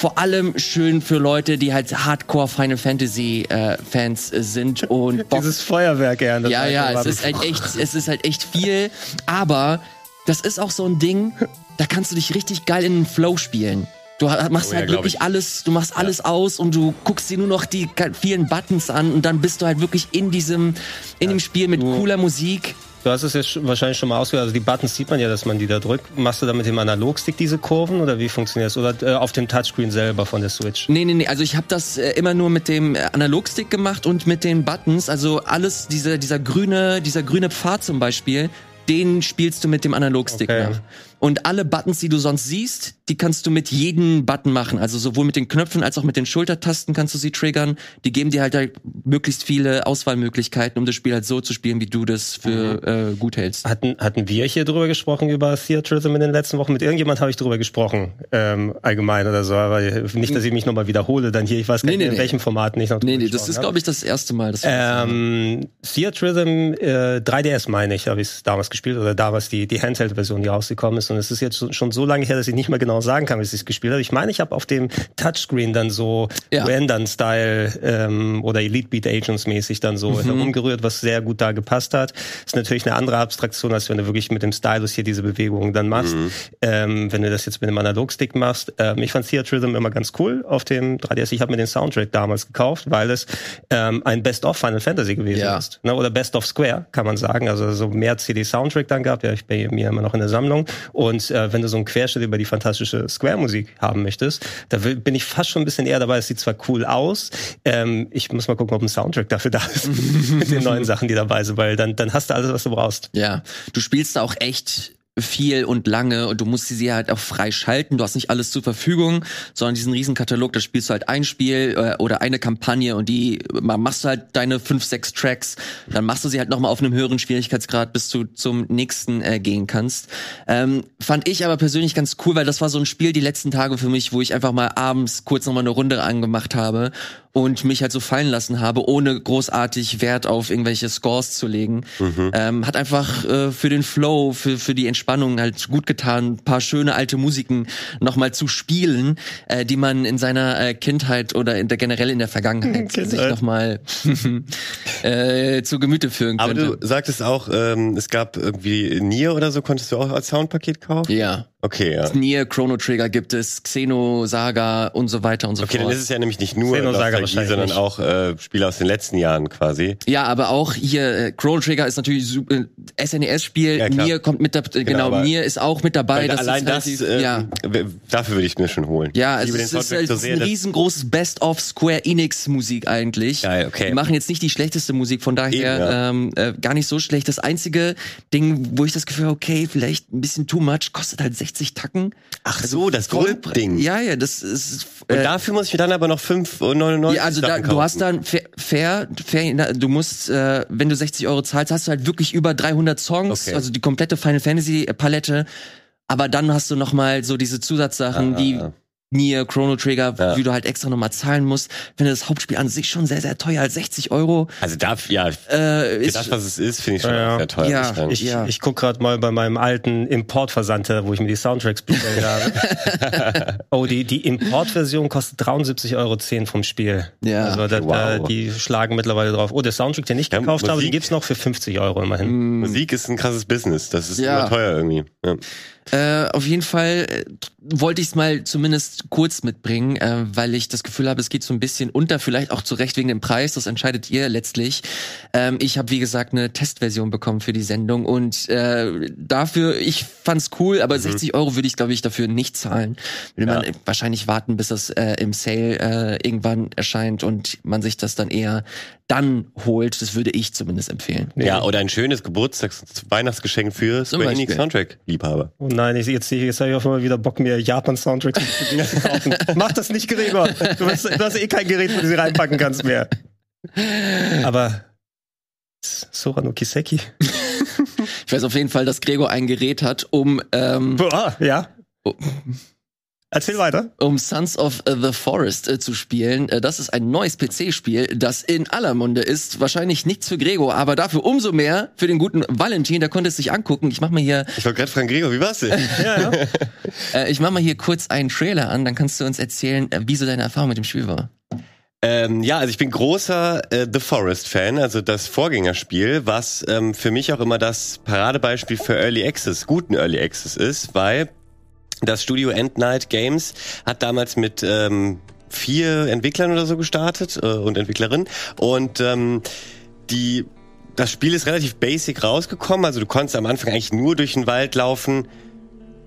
vor allem schön für Leute, die halt Hardcore Final Fantasy äh, Fans sind und Bock. Dieses Feuerwerk, ja. das ja, ja, es ist halt echt, es ist halt echt viel, aber das ist auch so ein Ding, da kannst du dich richtig geil in den Flow spielen. Du machst Oh ja, halt glaub wirklich ich. alles, du machst alles aus und du guckst dir nur noch die vielen Buttons an und dann bist du halt wirklich in diesem, in dem Spiel mit cooler Musik. Du hast es jetzt wahrscheinlich schon mal ausgehört. Also die Buttons sieht man ja, dass man die da drückt. Machst du da mit dem Analogstick diese Kurven oder wie funktioniert das? Oder äh, auf dem Touchscreen selber von der Switch? Nee, nee, nee, also ich habe das äh, immer nur mit dem äh, Analogstick gemacht und mit den Buttons, also alles, diese, dieser grüne, dieser grüne Pfad zum Beispiel, den spielst du mit dem Analogstick Okay. nach. Und alle Buttons, die du sonst siehst, die kannst du mit jedem Button machen. Also sowohl mit den Knöpfen als auch mit den Schultertasten kannst du sie triggern. Die geben dir halt, halt möglichst viele Auswahlmöglichkeiten, um das Spiel halt so zu spielen, wie du das für äh, gut hältst. Hatten, hatten wir hier drüber gesprochen über Theatrism in den letzten Wochen? Mit irgendjemand habe ich drüber gesprochen, ähm, allgemein oder so. Aber nicht, dass ich mich nochmal wiederhole dann hier. Ich weiß gar Nee, nicht, nee, in nee. welchem Format ich noch Nee, nee, das ist, glaube ich, das erste Mal. Das Ähm, Theatrism äh, 3DS meine ich, habe ich es damals gespielt oder damals die, die Handheld-Version, die rausgekommen ist. Und es ist jetzt schon so lange her, dass ich nicht mehr genau sagen kann, wie ich es gespielt habe. Ich meine, ich habe auf dem Touchscreen dann so Ja. Random-Style ähm, oder Elite Beat Agents mäßig dann Mhm. so herumgerührt, was sehr gut da gepasst hat. Ist natürlich eine andere Abstraktion, als wenn du wirklich mit dem Stylus hier diese Bewegungen dann machst. Ähm, wenn du das jetzt mit dem Analogstick machst. Ähm, ich fand Theatrism immer ganz cool auf dem 3DS. Ich habe mir den Soundtrack damals gekauft, weil es ähm, ein Best-of Final Fantasy gewesen Ja. ist. Ne? Oder Best of Square, kann man sagen. Also so mehr CD-Soundtrack dann gab. Ja, ich bin mir immer noch in der Sammlung. Und äh, wenn du so einen Querschnitt über die fantastische Square-Musik haben möchtest, da will, bin ich fast schon ein bisschen eher dabei. Es sieht zwar cool aus. Ähm, ich muss mal gucken, ob ein Soundtrack dafür da ist. mit den neuen Sachen, die dabei sind. Weil dann, dann hast du alles, was du brauchst. Ja, du spielst da auch echt viel und lange und du musst sie halt auch frei schalten. Du hast nicht alles zur Verfügung, sondern diesen riesen Katalog, da spielst du halt ein Spiel äh, oder eine Kampagne und die ma- machst du halt deine fünf, sechs Tracks, dann machst du sie halt nochmal auf einem höheren Schwierigkeitsgrad, bis du zum nächsten äh, gehen kannst. Ähm, fand ich aber persönlich ganz cool, weil das war so ein Spiel die letzten Tage für mich, wo ich einfach mal abends kurz nochmal eine Runde angemacht habe und mich halt so fallen lassen habe, ohne großartig Wert auf irgendwelche Scores zu legen. Ähm, hat einfach äh, für den Flow, für, für die Entspannung halt gut getan, ein paar schöne alte Musiken nochmal zu spielen, äh, die man in seiner äh, Kindheit oder in der, generell in der Vergangenheit sich Kindheit. nochmal äh, zu Gemüte führen Aber könnte. du sagtest auch, ähm, es gab irgendwie Nier oder so, konntest du auch als Soundpaket kaufen? ja. Okay, ja. Nier, Chrono Trigger gibt es, Xeno, Saga und so weiter und so Okay, dann fort. ist es ja nämlich nicht nur Xenosaga Nostalgie, sondern nicht. auch äh, Spiele aus den letzten Jahren quasi. Ja, aber auch hier äh, Chrono Trigger ist natürlich super, äh, SNES-Spiel. Ja, klar. Nier kommt mit da, äh, genau, aber- Nier ist auch mit dabei. Das allein ist das, relativ- ähm, ja. dafür würde ich mir schon holen. Ja, Ich es ist, halt so ein sehr, riesengroßes Best-of Square Enix Musik eigentlich. Geil, okay. Die machen jetzt nicht die schlechteste Musik, von daher Eben, ja. ähm, äh, gar nicht so schlecht. Das einzige Ding, wo ich das Gefühl habe, okay, vielleicht ein bisschen too much, kostet halt 60 Tacken. Ach so, das Grundding. Ja, ja, das ist Und äh, dafür muss ich mir dann aber noch 5,99 Ja, also da, du hast dann fair, fair, fair du musst, äh, wenn du 60 Euro zahlst, hast du halt wirklich über 300 Songs, Okay. also die komplette Final Fantasy Palette. Aber dann hast du noch mal so diese Zusatzsachen, Ah, wie ah. Nier, Chrono Trigger, Ja. wie du halt extra noch mal zahlen musst. Finde das Hauptspiel an sich schon sehr, sehr teuer. Als 60 Euro Also da, ja, für äh, ist das, was es ist, finde ich schon Ja, ja. sehr teuer. Ja, ich Ja. ich guck gerade mal bei meinem alten Importversandter, wo ich mir die Soundtracks bestellt habe. oh, die, die Importversion kostet 73,10 Euro vom Spiel. Ja. Also da, Wow. da, die schlagen mittlerweile drauf. Oh, der Soundtrack, den ich Ja, gekauft habe, den gibt's noch für 50 Euro immerhin. Musik ist ein krasses Business. Das ist Ja. immer teuer irgendwie. Ja. Äh, auf jeden Fall äh, wollte ich es mal zumindest kurz mitbringen, äh, weil ich das Gefühl habe, es geht so ein bisschen unter, vielleicht auch zu Recht wegen dem Preis, das entscheidet ihr letztlich. Ähm, ich habe, wie gesagt, eine Testversion bekommen für die Sendung und äh, dafür, ich fand's cool, aber 60 Euro würde ich, glaube ich, dafür nicht zahlen. Würde man äh, wahrscheinlich warten, bis das äh, im Sale äh, irgendwann erscheint und man sich das dann eher dann holt. Das würde ich zumindest empfehlen. ja, oder ein schönes Geburtstags- Weihnachtsgeschenk für Square Enix. Soundtrack-Liebhaber. Oh nein, ich, jetzt, jetzt habe ich auf einmal wieder Bock, mir Japan-Soundtracks zu kaufen. Mach das nicht, Gregor. Du hast, du hast eh kein Gerät, wo du sie reinpacken kannst mehr. Aber Sora no Kiseki. Ich weiß auf jeden Fall, dass Gregor ein Gerät hat, um ähm, Ah, ja. Oh. Erzähl weiter. um Sons of the Forest äh, zu spielen. Äh, das ist ein neues PC-Spiel, das in aller Munde ist. Wahrscheinlich nichts für Gregor, aber dafür umso mehr für den guten Valentin. Der konnte es sich angucken. Ich mach mal hier, Ich wollte gerade fragen, Gregor, wie war's denn? Ja, ja. äh, ich mach mal hier kurz einen Trailer an. Dann kannst du uns erzählen, äh, wie so deine Erfahrung mit dem Spiel war. Ähm, ja, also ich bin großer äh, The Forest-Fan, also das Vorgängerspiel, was ähm, für mich auch immer das Paradebeispiel für Early Access, guten Early Access ist, weil Das Studio End Night Games hat damals mit ähm, vier Entwicklern oder so gestartet äh, und Entwicklerinnen. Und ähm, die das Spiel ist relativ basic rausgekommen, also du konntest am Anfang eigentlich nur durch den Wald laufen,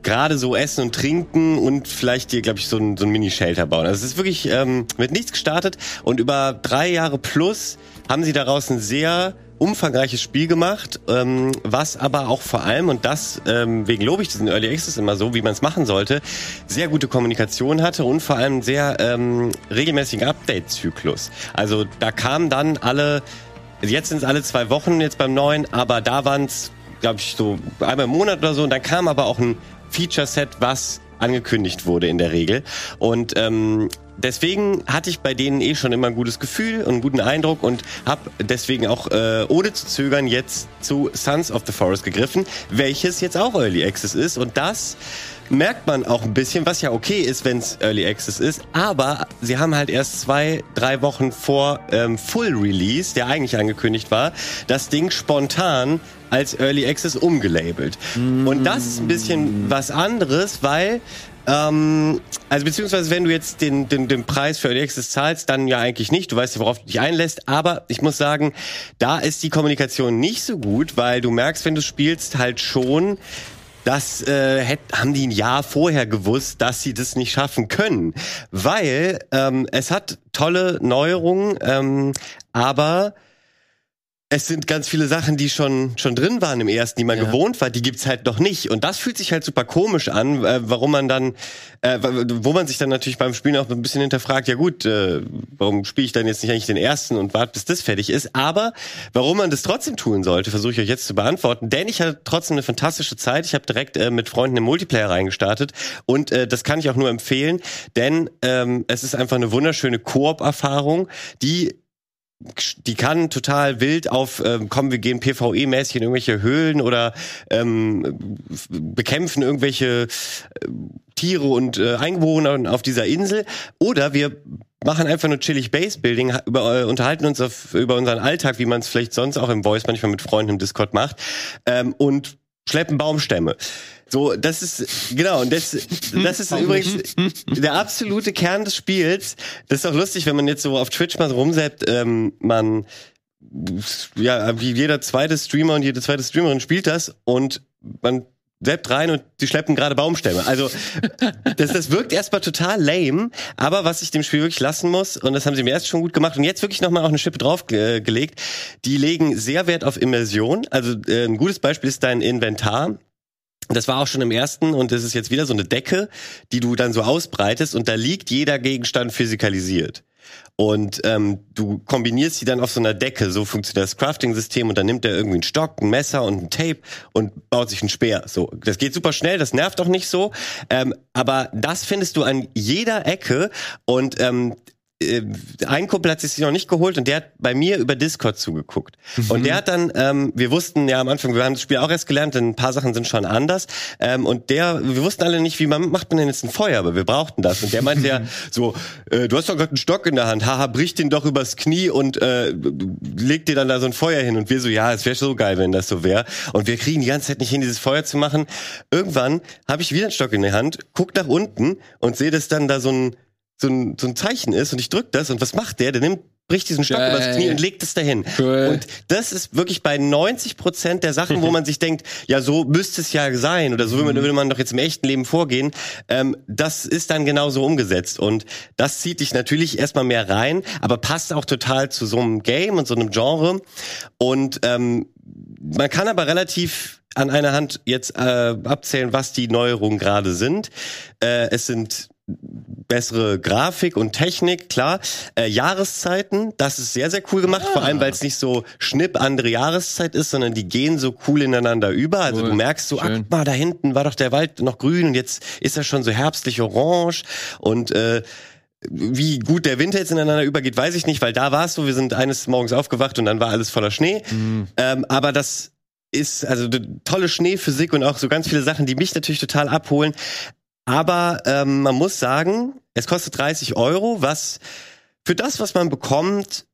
gerade so essen und trinken und vielleicht dir, glaube ich, so ein, so ein Mini-Shelter bauen. Also es ist wirklich ähm, mit nichts gestartet. Und über drei Jahre plus haben sie daraus ein sehr umfangreiches Spiel gemacht, ähm, was aber auch vor allem, und das ähm, wegen lobe ich diesen Early Access immer so, wie man es machen sollte, sehr gute Kommunikation hatte und vor allem sehr ähm, regelmäßigen Update-Zyklus. Also da kamen dann alle, jetzt sind es alle zwei Wochen jetzt beim neuen, aber da waren es, glaube ich, so einmal im Monat oder so und dann kam aber auch ein Feature-Set, was angekündigt wurde in der Regel. Und ähm, deswegen hatte ich bei denen eh schon immer ein gutes Gefühl und einen guten Eindruck und habe deswegen auch äh, ohne zu zögern jetzt zu Sons of the Forest gegriffen, welches jetzt auch Early Access ist und das merkt man auch ein bisschen, was ja okay ist, wenn es Early Access ist, aber sie haben halt erst zwei, drei Wochen vor ähm, Full Release, der eigentlich angekündigt war, das Ding spontan als Early Access umgelabelt. Mm. Und das ist ein bisschen was anderes, weil ähm, also beziehungsweise wenn du jetzt den, den, den Preis für Access zahlst, dann ja eigentlich nicht. Du weißt ja, worauf du dich einlässt. Aber ich muss sagen, da ist die Kommunikation nicht so gut, weil du merkst, wenn du spielst, halt schon, das äh, hätt, haben die ein Jahr vorher gewusst, dass sie das nicht schaffen können, weil ähm, es hat tolle Neuerungen, ähm, aber es sind ganz viele Sachen, die schon schon drin waren im ersten, die man ja. gewohnt war, die gibt's halt noch nicht. Und das fühlt sich halt super komisch an, äh, warum man dann, äh, wo man sich dann natürlich beim Spielen auch ein bisschen hinterfragt, ja gut, äh, warum spiele ich dann jetzt nicht eigentlich den ersten und warte, bis das fertig ist. Aber warum man das trotzdem tun sollte, versuche ich euch jetzt zu beantworten. Denn ich hatte trotzdem eine fantastische Zeit. Ich habe direkt äh, mit Freunden im Multiplayer reingestartet und äh, das kann ich auch nur empfehlen, denn ähm, es ist einfach eine wunderschöne Koop-Erfahrung, die die kann total wild auf, ähm, kommen wir gehen PvE-mäßig in irgendwelche Höhlen oder ähm, bekämpfen irgendwelche äh, Tiere und äh, Einwohner auf dieser Insel. Oder wir machen einfach nur chillig Base-Building, über, äh, unterhalten uns auf, über unseren Alltag, wie man es vielleicht sonst auch im Voice manchmal mit Freunden im Discord macht ähm, und schleppen Baumstämme. So, das ist, genau, und das, das ist übrigens der absolute Kern des Spiels. Das ist auch lustig, wenn man jetzt so auf Twitch mal so rumseppt, ähm, man, ja, wie jeder zweite Streamer und jede zweite Streamerin spielt das und man seppt rein und die schleppen gerade Baumstämme. Also das, das wirkt erstmal total lame, aber was ich dem Spiel wirklich lassen muss, und das haben sie mir erst schon gut gemacht und jetzt wirklich nochmal auch eine Schippe draufgelegt, die legen sehr Wert auf Immersion. Also äh, ein gutes Beispiel ist dein Inventar. Das war auch schon im ersten und das ist jetzt wieder so eine Decke, die du dann so ausbreitest und da liegt jeder Gegenstand physikalisiert. Und ähm, du kombinierst sie dann auf so einer Decke, so funktioniert das Crafting-System und dann nimmt er irgendwie einen Stock, ein Messer und ein Tape und baut sich einen Speer. So, das geht super schnell, das nervt auch nicht so. Ähm, aber das findest du an jeder Ecke und ähm, äh, ein Kumpel hat sich noch nicht geholt und der hat bei mir über Discord zugeguckt. Mhm. Und der hat dann, ähm, wir wussten ja am Anfang, wir haben das Spiel auch erst gelernt, denn ein paar Sachen sind schon anders. Ähm, und der, wir wussten alle nicht, wie man macht man denn jetzt ein Feuer, aber wir brauchten das. Und der meinte ja so, äh, du hast doch gerade einen Stock in der Hand, haha, brich den doch übers Knie und äh, leg dir dann da so ein Feuer hin. Und wir so, ja, es wäre so geil, wenn das so wäre. Und wir kriegen die ganze Zeit nicht hin, dieses Feuer zu machen. Irgendwann habe ich wieder einen Stock in der Hand, guck nach unten und sehe, dass dann da so ein so ein, so ein Zeichen ist und ich drück das und was macht der? Der nimmt bricht diesen Stock Geil. übers Knie und legt es dahin. Cool. Und das ist wirklich bei 90 Prozent der Sachen, wo man sich denkt, ja, so müsste es ja sein oder so mhm. würde man doch jetzt im echten Leben vorgehen. Ähm, das ist dann genauso umgesetzt und das zieht dich natürlich erstmal mehr rein, aber passt auch total zu so einem Game und so einem Genre. Und ähm, man kann aber relativ an einer Hand jetzt äh, abzählen, was die Neuerungen gerade sind. Äh, es sind bessere Grafik und Technik, klar. Äh, Jahreszeiten, das ist sehr, sehr cool gemacht, ah. vor allem, weil es nicht so schnipp andere Jahreszeit ist, sondern die gehen so cool ineinander über. Also cool. du merkst so, Schön. ach mal, da hinten war doch der Wald noch grün und jetzt ist er schon so herbstlich orange und äh, wie gut der Winter jetzt ineinander übergeht, weiß ich nicht, weil da war es so, wir sind eines Morgens aufgewacht und dann war alles voller Schnee. Mhm. Ähm, aber das ist also tolle Schneephysik und auch so ganz viele Sachen, die mich natürlich total abholen. Aber ähm, man muss sagen, es kostet 30 Euro, was für das, was man bekommt,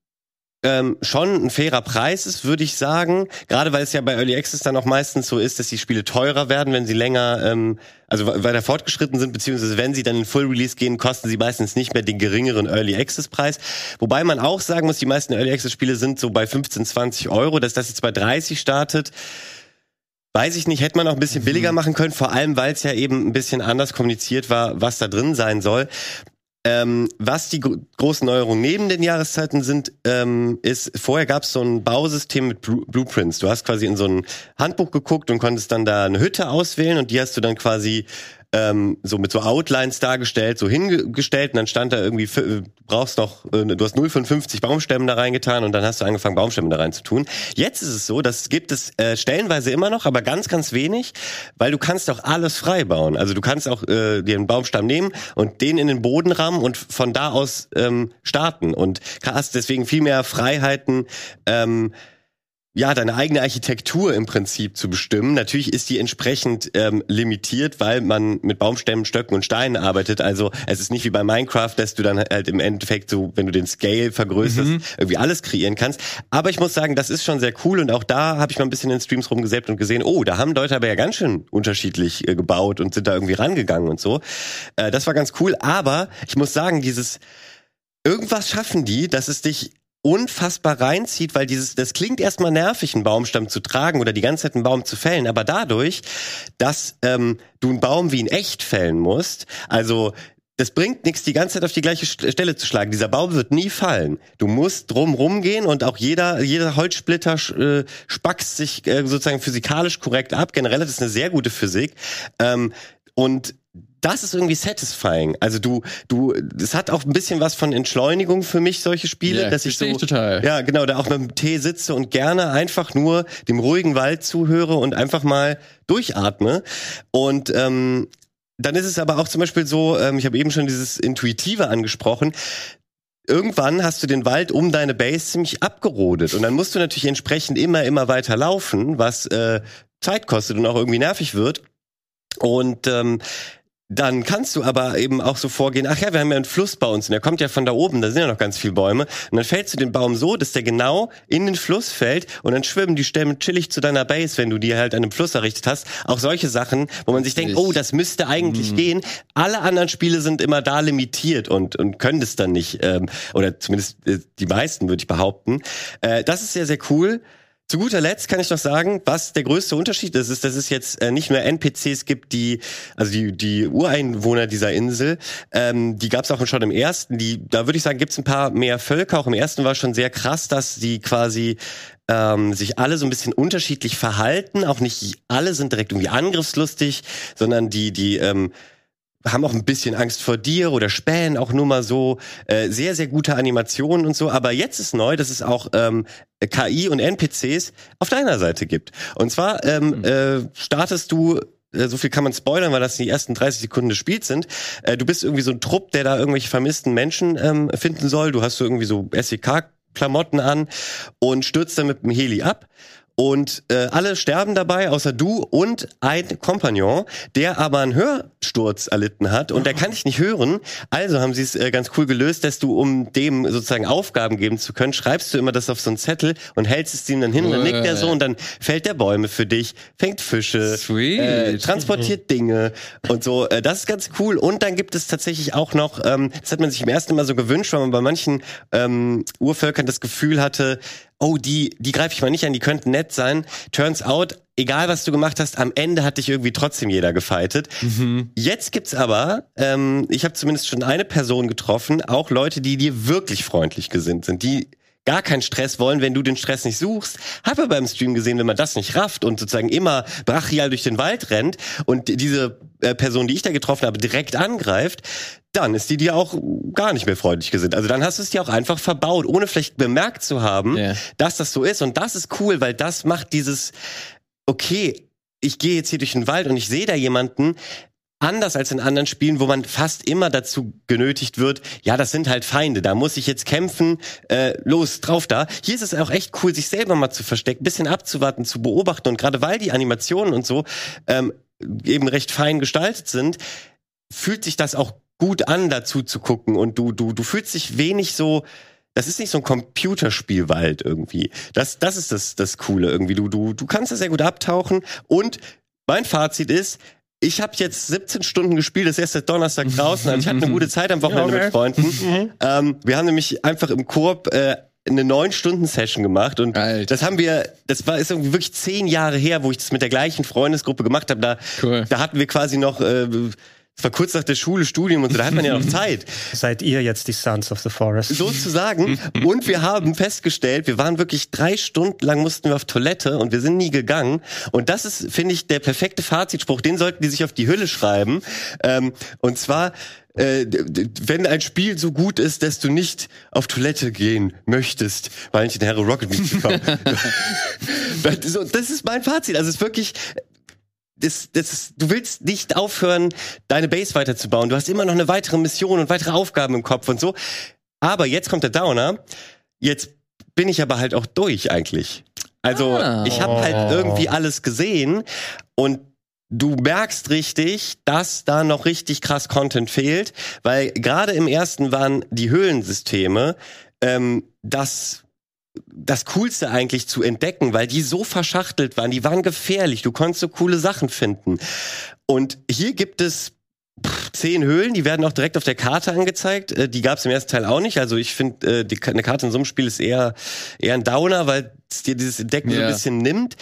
ähm, schon ein fairer Preis ist, würde ich sagen. Gerade weil es ja bei Early Access dann auch meistens so ist, dass die Spiele teurer werden, wenn sie länger, ähm, also weiter fortgeschritten sind, beziehungsweise wenn sie dann in Full Release gehen, kosten sie meistens nicht mehr den geringeren Early Access Preis. Wobei man auch sagen muss, die meisten Early Access Spiele sind so bei 15, 20 Euro, dass das jetzt bei 30 startet. Weiß ich nicht, hätte man auch ein bisschen billiger machen können, vor allem weil es ja eben ein bisschen anders kommuniziert war, was da drin sein soll. Ähm, was die gro großen Neuerungen neben den Jahreszeiten sind, ähm, ist, vorher gab es so ein Bausystem mit Blu Blueprints. Du hast quasi in so ein Handbuch geguckt und konntest dann da eine Hütte auswählen und die hast du dann quasi ähm, so mit so Outlines dargestellt, so hingestellt und dann stand da irgendwie, du brauchst noch, äh, du hast 0 von 50 Baumstämmen da reingetan und dann hast du angefangen, Baumstämme da rein zu tun. Jetzt ist es so, das gibt es äh, stellenweise immer noch, aber ganz, ganz wenig, weil du kannst auch alles frei bauen. Also du kannst auch äh, dir einen Baumstamm nehmen und den in den Boden rammen und von da aus ähm, starten und hast deswegen viel mehr Freiheiten, ähm, ja, deine eigene Architektur im Prinzip zu bestimmen. Natürlich ist die entsprechend ähm, limitiert, weil man mit Baumstämmen, Stöcken und Steinen arbeitet. Also es ist nicht wie bei Minecraft, dass du dann halt im Endeffekt so, wenn du den Scale vergrößerst, mhm. irgendwie alles kreieren kannst. Aber ich muss sagen, das ist schon sehr cool und auch da habe ich mal ein bisschen in Streams rumgesäppt und gesehen, oh, da haben Leute aber ja ganz schön unterschiedlich äh, gebaut und sind da irgendwie rangegangen und so. Äh, das war ganz cool. Aber ich muss sagen, dieses irgendwas schaffen die, dass es dich unfassbar reinzieht, weil dieses, das klingt erstmal nervig, einen Baumstamm zu tragen oder die ganze Zeit einen Baum zu fällen, aber dadurch, dass ähm, du einen Baum wie in echt fällen musst, also das bringt nichts, die ganze Zeit auf die gleiche Stelle zu schlagen. Dieser Baum wird nie fallen. Du musst drum rumgehen und auch jeder, jeder Holzsplitter äh, spackst sich äh, sozusagen physikalisch korrekt ab. Generell das ist eine sehr gute Physik. Ähm, und das ist irgendwie satisfying. Also du, du, es hat auch ein bisschen was von Entschleunigung für mich, solche Spiele, ja, dass ich so, ich total. ja, genau, da auch mit dem Tee sitze und gerne einfach nur dem ruhigen Wald zuhöre und einfach mal durchatme. Und ähm, dann ist es aber auch zum Beispiel so, ähm, ich habe eben schon dieses Intuitive angesprochen, irgendwann hast du den Wald um deine Base ziemlich abgerodet und dann musst du natürlich entsprechend immer, immer weiter laufen, was äh, Zeit kostet und auch irgendwie nervig wird. Und ähm, dann kannst du aber eben auch so vorgehen, ach ja, wir haben ja einen Fluss bei uns und der kommt ja von da oben, da sind ja noch ganz viele Bäume. Und dann fällst du den Baum so, dass der genau in den Fluss fällt und dann schwimmen die Stämme chillig zu deiner Base, wenn du die halt an einem Fluss errichtet hast. Auch solche Sachen, wo man sich denkt, oh, das müsste eigentlich mhm. gehen. Alle anderen Spiele sind immer da limitiert und, und können das dann nicht. Ähm, oder zumindest äh, die meisten, würde ich behaupten. Äh, das ist sehr, sehr cool. Zu guter Letzt kann ich noch sagen, was der größte Unterschied ist, ist, dass es jetzt äh, nicht nur NPCs gibt, die, also die, die Ureinwohner dieser Insel, ähm, die gab es auch schon im ersten. Die, da würde ich sagen, gibt es ein paar mehr Völker. Auch im ersten war schon sehr krass, dass die quasi ähm, sich alle so ein bisschen unterschiedlich verhalten. Auch nicht alle sind direkt irgendwie angriffslustig, sondern die, die ähm, haben auch ein bisschen Angst vor dir oder spähen auch nur mal so. Äh, sehr, sehr gute Animationen und so. Aber jetzt ist neu, dass es auch ähm, KI und NPCs auf deiner Seite gibt. Und zwar ähm, mhm. äh, startest du äh, so viel kann man spoilern, weil das die ersten 30 Sekunden des Spiels sind. Äh, du bist irgendwie so ein Trupp, der da irgendwelche vermissten Menschen ähm, finden soll. Du hast so irgendwie so SEK-Klamotten an und stürzt dann mit dem Heli ab. Und äh, alle sterben dabei, außer du und ein Kompagnon, der aber einen Hörsturz erlitten hat und der kann dich nicht hören. Also haben sie es äh, ganz cool gelöst, dass du, um dem sozusagen Aufgaben geben zu können, schreibst du immer das auf so einen Zettel und hältst es ihm dann hin und dann nickt er so und dann fällt der Bäume für dich, fängt Fische, äh, transportiert Dinge und so. Äh, das ist ganz cool. Und dann gibt es tatsächlich auch noch, ähm, das hat man sich im ersten Mal so gewünscht, weil man bei manchen ähm, Urvölkern das Gefühl hatte, oh, die, die greife ich mal nicht an, die könnten nett sein. Turns out, egal was du gemacht hast, am Ende hat dich irgendwie trotzdem jeder gefeitet. Mhm. Jetzt gibt's aber, ähm, ich habe zumindest schon eine Person getroffen, auch Leute, die dir wirklich freundlich gesinnt sind, die gar keinen Stress wollen, wenn du den Stress nicht suchst. Habe beim Stream gesehen, wenn man das nicht rafft und sozusagen immer brachial durch den Wald rennt und diese äh, Person, die ich da getroffen habe, direkt angreift, dann ist die dir auch gar nicht mehr freundlich gesinnt. Also dann hast du es dir auch einfach verbaut, ohne vielleicht bemerkt zu haben, yeah. dass das so ist. Und das ist cool, weil das macht dieses, okay, ich gehe jetzt hier durch den Wald und ich sehe da jemanden, anders als in anderen Spielen, wo man fast immer dazu genötigt wird, ja, das sind halt Feinde, da muss ich jetzt kämpfen, äh, los, drauf da. Hier ist es auch echt cool, sich selber mal zu verstecken, bisschen abzuwarten, zu beobachten und gerade weil die Animationen und so ähm, eben recht fein gestaltet sind, fühlt sich das auch gut an, dazu zu gucken und du, du, du fühlst dich wenig so, das ist nicht so ein Computerspielwald irgendwie. Das, das ist das, das Coole irgendwie. Du, du, du kannst da sehr gut abtauchen. Und mein Fazit ist, ich habe jetzt 17 Stunden gespielt, das ist erst seit Donnerstag draußen. Also ich hatte eine gute Zeit am Wochenende okay. mit Freunden. ähm, wir haben nämlich einfach im Koop äh, eine neun Stunden Session gemacht und Alter. das haben wir, das war ist irgendwie wirklich zehn Jahre her, wo ich das mit der gleichen Freundesgruppe gemacht habe. Da, Cool. da hatten wir quasi noch, äh, es war kurz nach der Schule, Studium und so, da hat man ja noch Zeit Seid ihr jetzt die Sons of the Forest? sozusagen. Und wir haben festgestellt, wir waren wirklich drei Stunden lang mussten wir auf Toilette und wir sind nie gegangen. Und das ist, finde ich, der perfekte Fazitspruch. Den sollten die sich auf die Hülle schreiben. Ähm, und zwar, äh, wenn ein Spiel so gut ist, dass du nicht auf Toilette gehen möchtest, weil ich den Hero Rocket Beans bekommen. so, das ist mein Fazit. Also es ist wirklich, das, das ist, du willst nicht aufhören, deine Base weiterzubauen. Du hast immer noch eine weitere Mission und weitere Aufgaben im Kopf und so. Aber jetzt kommt der Downer. Jetzt bin ich aber halt auch durch eigentlich. Also Ah. ich habe halt Oh. irgendwie alles gesehen und du merkst richtig, dass da noch richtig krass Content fehlt, weil gerade im ersten waren die Höhlensysteme ähm, das das Coolste eigentlich zu entdecken, weil die so verschachtelt waren, die waren gefährlich, du konntest so coole Sachen finden. Und hier gibt es pff, zehn Höhlen, die werden auch direkt auf der Karte angezeigt. Äh, Die gab es im ersten Teil auch nicht. Also ich finde, äh, die- eine Karte in so einem Spiel ist eher, eher ein Downer, weil es dir dieses Entdecken so Ja. ein bisschen nimmt.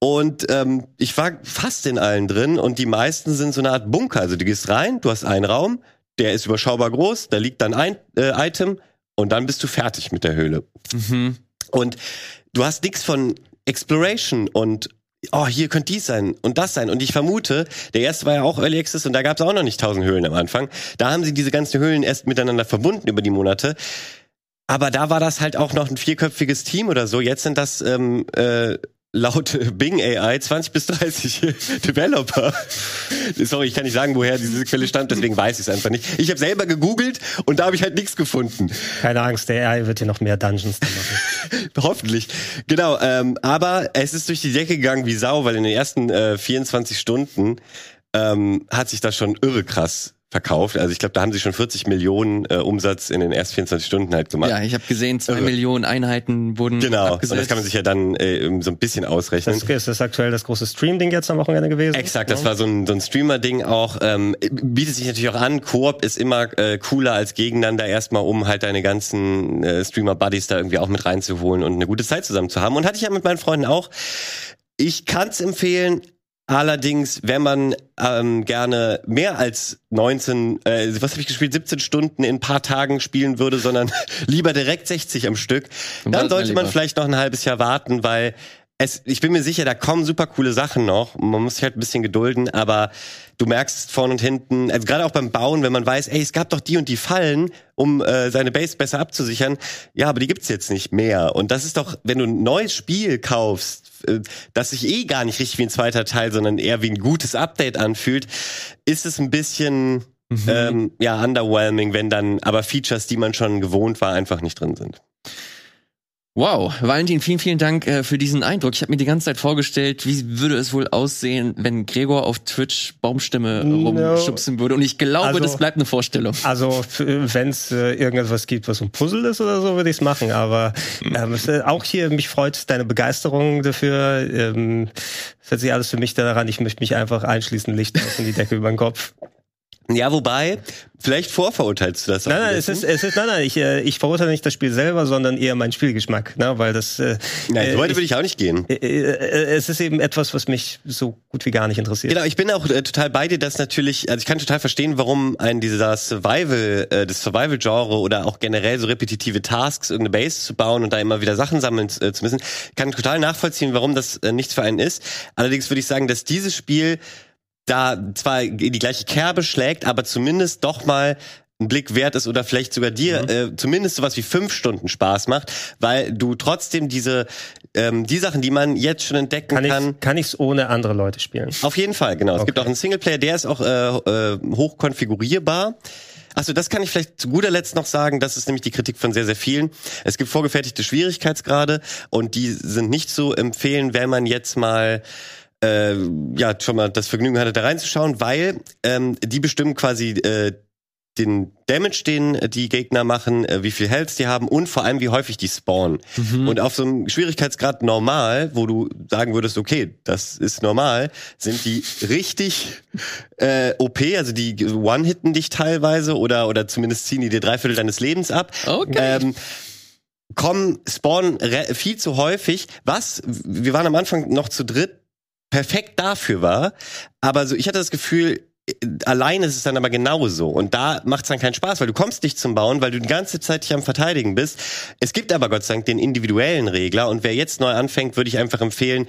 Und ähm, ich war fast in allen drin und die meisten sind so eine Art Bunker. Also du gehst rein, du hast einen Raum, der ist überschaubar groß, da liegt dann ein äh, Item und dann bist du fertig mit der Höhle. Mhm. Und du hast nichts von Exploration und oh, hier könnte dies sein und das sein. Und ich vermute, der erste war ja auch Early Access und da gab es auch noch nicht tausend Höhlen am Anfang. Da haben sie diese ganzen Höhlen erst miteinander verbunden über die Monate. Aber da war das halt auch noch ein vierköpfiges Team oder so. Jetzt sind das ähm, äh, laut Bing AI 20 bis 30 Developer. Sorry, ich kann nicht sagen, woher diese Quelle stammt, deswegen weiß ich es einfach nicht. Ich habe selber gegoogelt und da habe ich halt nichts gefunden. Keine Angst, der AI wird hier noch mehr Dungeons machen. Hoffentlich. Genau, ähm, aber es ist durch die Decke gegangen wie Sau, weil in den ersten äh, 24 Stunden ähm, hat sich das schon irre krass verkauft. Also ich glaube, da haben sie schon 40 Millionen äh, Umsatz in den ersten 24 Stunden halt gemacht. Ja, ich habe gesehen, zwei Irre. Millionen Einheiten wurden Genau, abgesetzt. und das kann man sich ja dann äh, so ein bisschen ausrechnen. Das ist das aktuell das große Stream-Ding jetzt am Wochenende gewesen. Exakt, das war so ein, so ein Streamer-Ding auch. Ähm, bietet sich natürlich auch an. Koop ist immer äh, cooler als gegeneinander erstmal, um halt deine ganzen äh, Streamer-Buddies da irgendwie auch mit reinzuholen und eine gute Zeit zusammen zu haben. Und hatte ich ja mit meinen Freunden auch. Ich kann's empfehlen. Allerdings, wenn man ähm, gerne mehr als 19, äh, was habe ich gespielt, 17 Stunden in ein paar Tagen spielen würde, sondern lieber direkt 60 am Stück, dann sollte man vielleicht noch ein halbes Jahr warten, weil es, ich bin mir sicher, da kommen super coole Sachen noch. Man muss sich halt ein bisschen gedulden, aber du merkst vorn und hinten, also gerade auch beim Bauen, wenn man weiß, ey, es gab doch die und die Fallen, um äh, seine Base besser abzusichern. Ja, aber die gibt's jetzt nicht mehr. Und das ist doch, wenn du ein neues Spiel kaufst, äh, das sich eh gar nicht richtig wie ein zweiter Teil, sondern eher wie ein gutes Update anfühlt, ist es ein bisschen ähm, ja underwhelming, wenn dann aber Features, die man schon gewohnt war, einfach nicht drin sind. Wow, Valentin, vielen, vielen Dank äh, für diesen Eindruck. Ich habe mir die ganze Zeit vorgestellt, wie würde es wohl aussehen, wenn Gregor auf Twitch Baumstämme No. rumschubsen würde. Und ich glaube, Also- das bleibt eine Vorstellung. Also wenn es äh, irgendetwas gibt, was ein Puzzle ist oder so, würde ich es machen. Aber ähm, es, äh, auch hier, mich freut deine Begeisterung dafür. Ähm, das sich alles für mich daran, ich möchte mich einfach einschließen, Licht aus und die Decke über den Kopf. Ja, wobei, vielleicht vorverurteilst du das Nein, nein, ein es bisschen. ist, es ist, nein, nein, ich, äh, ich verurteile nicht das Spiel selber, sondern eher meinen Spielgeschmack, ne, weil das, äh, Nein, äh, so weit ich- würde ich auch nicht gehen. äh, äh, es ist eben etwas, was mich so gut wie gar nicht interessiert. Genau, ich bin auch äh, total bei dir, dass natürlich, also ich kann total verstehen, warum ein dieser Survival, äh, das Survival-Genre oder auch generell so repetitive Tasks, irgendeine Base zu bauen und da immer wieder Sachen sammeln äh, zu müssen, kann total nachvollziehen, warum das äh, nichts für einen ist. Allerdings würde ich sagen, dass dieses Spiel da zwar in die gleiche Kerbe schlägt, aber zumindest doch mal ein Blick wert ist oder vielleicht sogar dir Mhm. äh, zumindest sowas wie fünf Stunden Spaß macht, weil du trotzdem diese ähm, die Sachen, die man jetzt schon entdecken kann kann, ich kann ich's ohne andere Leute spielen? auf jeden Fall, genau. Es gibt auch einen Singleplayer, der ist auch äh, äh, hoch konfigurierbar. Achso, das kann ich vielleicht zu guter Letzt noch sagen. Das ist nämlich die Kritik von sehr, sehr vielen. Es gibt vorgefertigte Schwierigkeitsgrade und die sind nicht zu empfehlen, wenn man jetzt mal äh, ja schon mal das Vergnügen hatte, da reinzuschauen, weil ähm, die bestimmen quasi äh, den Damage, den die Gegner machen, äh, wie viel Health die haben und vor allem, wie häufig die spawnen. Und auf so einem Schwierigkeitsgrad normal, wo du sagen würdest, okay, das ist normal, sind die richtig äh, OP, also die one-hitten dich teilweise oder, oder zumindest ziehen die dir drei Viertel deines Lebens ab. Okay. Ähm, kommen, spawnen viel zu häufig, was, wir waren am Anfang noch zu dritt, perfekt dafür war, aber so, ich hatte das Gefühl, allein ist es dann aber genauso. Und da macht es dann keinen Spaß, weil du kommst nicht zum Bauen, weil du die ganze Zeit dich am Verteidigen bist. Es gibt aber Gott sei Dank den individuellen Regler und wer jetzt neu anfängt, würde ich einfach empfehlen,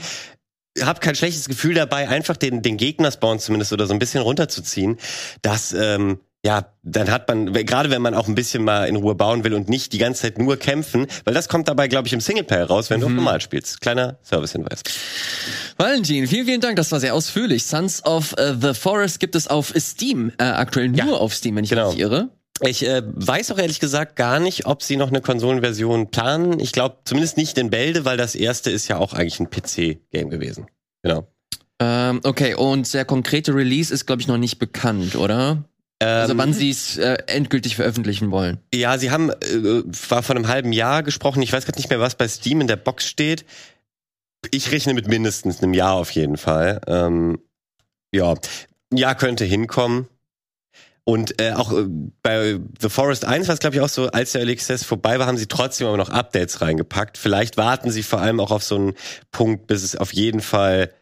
hab kein schlechtes Gefühl dabei, einfach den, den Gegnerspawn zumindest oder so ein bisschen runterzuziehen. Das, ähm, ja, dann hat man, gerade wenn man auch ein bisschen mal in Ruhe bauen will und nicht die ganze Zeit nur kämpfen, weil das kommt dabei, glaube ich, im Singleplayer raus, wenn du auf normal spielst. Kleiner Servicehinweis. Valentin, vielen, vielen Dank. Das war sehr ausführlich. Sons of äh, the Forest gibt es auf Steam, äh, aktuell nur auf Steam, wenn ich genau. mich nicht irre. Ich äh, weiß auch ehrlich gesagt gar nicht, ob sie noch eine Konsolenversion planen. Ich glaube zumindest nicht in Bälde, weil das erste ist ja auch eigentlich ein PC-Game gewesen. Genau. Ähm, okay, und der konkrete Release ist, glaube ich, noch nicht bekannt, oder? Also Ähm, wann sie es äh, endgültig veröffentlichen wollen. Ja, sie haben, äh, war von einem halben Jahr gesprochen. Ich weiß gerade nicht mehr, was bei Steam in der Box steht. Ich rechne mit mindestens einem Jahr auf jeden Fall. Ähm, ja, ein Jahr könnte hinkommen. Und äh, auch äh, bei The Forest 1 war es, glaube ich, auch so, als der Early Access vorbei war, haben sie trotzdem aber noch Updates reingepackt. Vielleicht warten sie vor allem auch auf so einen Punkt, bis es auf jeden Fall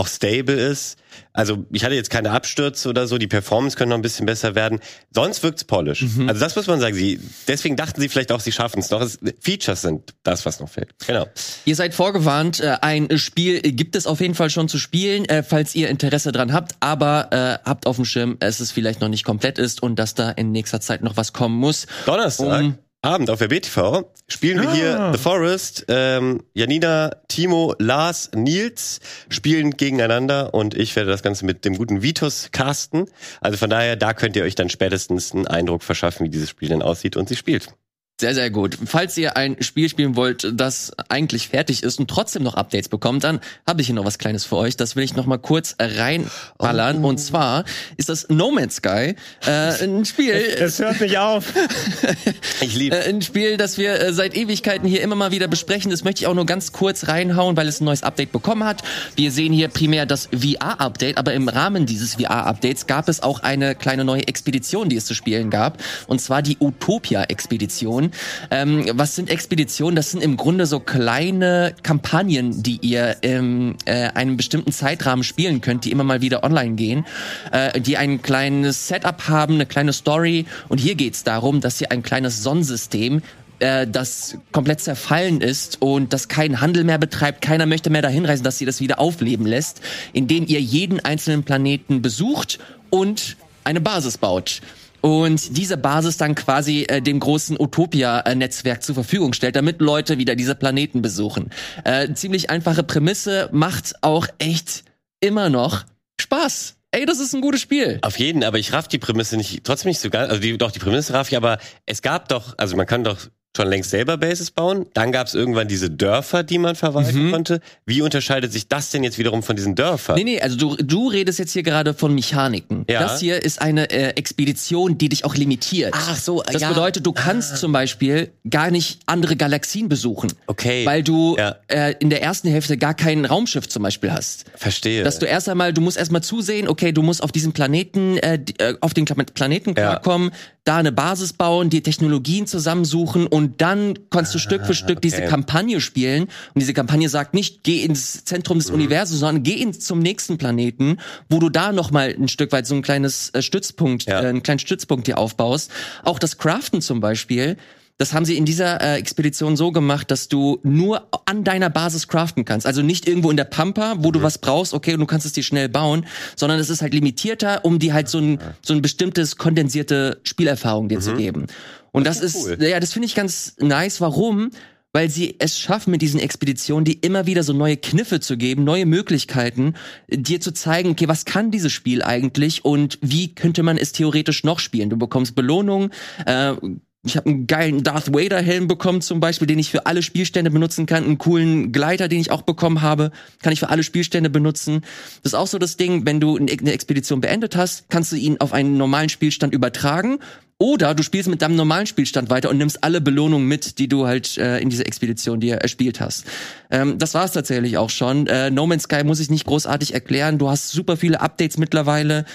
auch stable ist. Also ich hatte jetzt keine Abstürze oder so, die Performance könnte noch ein bisschen besser werden. Sonst wirkt's polish. Also das muss man sagen. Sie, deswegen dachten sie vielleicht auch, sie schaffen es noch. Es, Features sind das, was noch fehlt. Genau. Ihr seid vorgewarnt, äh, ein Spiel gibt es auf jeden Fall schon zu spielen, äh, falls ihr Interesse dran habt, aber äh, habt auf dem Schirm, dass es vielleicht noch nicht komplett ist und dass da in nächster Zeit noch was kommen muss. Donnerstag. Um- Abend auf der BTV spielen wir hier The Forest. Ähm, Janina, Timo, Lars, Nils spielen gegeneinander und ich werde das Ganze mit dem guten Vitus casten. Also von daher, da könnt ihr euch dann spätestens einen Eindruck verschaffen, wie dieses Spiel denn aussieht und sie spielt. Sehr, sehr gut. Falls ihr ein Spiel spielen wollt, das eigentlich fertig ist und trotzdem noch Updates bekommt, dann habe ich hier noch was Kleines für euch. Das will ich noch mal kurz reinballern. Und zwar ist das No Man's Sky äh, ein Spiel, Es hört nicht auf. Ich liebe äh, ein Spiel, das wir äh, seit Ewigkeiten hier immer mal wieder besprechen. Das möchte ich auch nur ganz kurz reinhauen, weil es ein neues Update bekommen hat. Wir sehen hier primär das VR-Update, aber im Rahmen dieses VR-Updates gab es auch eine kleine neue Expedition, die es zu spielen gab. Und zwar die Utopia-Expedition. Ähm, was sind Expeditionen? Das sind im Grunde so kleine Kampagnen, die ihr in äh, einem bestimmten Zeitrahmen spielen könnt, die immer mal wieder online gehen, äh, die ein kleines Setup haben, eine kleine Story. Und hier geht's darum, dass ihr ein kleines Sonnensystem äh, das komplett zerfallen ist und das keinen Handel mehr betreibt, keiner möchte mehr dahin reisen, dass sie das wieder aufleben lässt, indem ihr jeden einzelnen Planeten besucht und eine Basis baut. Und diese Basis dann quasi äh, dem großen Utopia-Netzwerk zur Verfügung stellt, damit Leute wieder diese Planeten besuchen. Äh, ziemlich einfache Prämisse, macht auch echt immer noch Spaß. Ey, das ist ein gutes Spiel. Auf jeden, aber ich raff die Prämisse nicht, trotzdem nicht so ganz, also die, doch, die Prämisse raff ich, aber es gab doch, also man kann doch schon längst selber Bases bauen. Dann gab es irgendwann diese Dörfer, die man verwalten konnte. Wie unterscheidet sich das denn jetzt wiederum von diesen Dörfern? Nee, nee, also du, du redest jetzt hier gerade von Mechaniken. Ja. Das hier ist eine äh, Expedition, die dich auch limitiert. Ach so, Das ja. bedeutet, du kannst zum Beispiel gar nicht andere Galaxien besuchen. Okay. Weil du Ja. äh, in der ersten Hälfte gar kein Raumschiff zum Beispiel hast. Verstehe. Dass du erst einmal, du musst erstmal zusehen, okay, du musst auf diesem Planeten, äh, äh, auf den Planeten klarkommen, da eine Basis bauen, die Technologien zusammensuchen und dann kannst du Stück für Stück diese Ah, okay. Kampagne spielen. Und diese Kampagne sagt nicht, geh ins Zentrum Mhm. des Universums, sondern geh ins, zum nächsten Planeten, wo du da nochmal ein Stück weit so ein kleines äh, Stützpunkt, Ja. äh, einen kleinen Stützpunkt dir aufbaust. Auch das Craften zum Beispiel. Das haben sie in dieser äh, Expedition so gemacht, dass du nur an deiner Basis craften kannst. Also nicht irgendwo in der Pampa, wo Mhm. du was brauchst, okay, und du kannst es dir schnell bauen, sondern es ist halt limitierter, um dir halt so ein, so ein bestimmtes kondensierte Spielerfahrung dir zu geben. Und das, ist ist, cool. ja, das finde ich ganz nice. Warum? Weil sie es schaffen, mit diesen Expeditionen, die immer wieder so neue Kniffe zu geben, neue Möglichkeiten, dir zu zeigen, okay, was kann dieses Spiel eigentlich und wie könnte man es theoretisch noch spielen? Du bekommst Belohnungen, äh, ich habe einen geilen Darth Vader Helm bekommen zum Beispiel, den ich für alle Spielstände benutzen kann. Einen coolen Gleiter, den ich auch bekommen habe, kann ich für alle Spielstände benutzen. Das ist auch so das Ding, wenn du eine Expedition beendet hast, kannst du ihn auf einen normalen Spielstand übertragen. Oder du spielst mit deinem normalen Spielstand weiter und nimmst alle Belohnungen mit, die du halt äh, in dieser Expedition dir erspielt hast. Ähm, das war es tatsächlich auch schon. Äh, no Man's Sky muss ich nicht großartig erklären. Du hast super viele Updates mittlerweile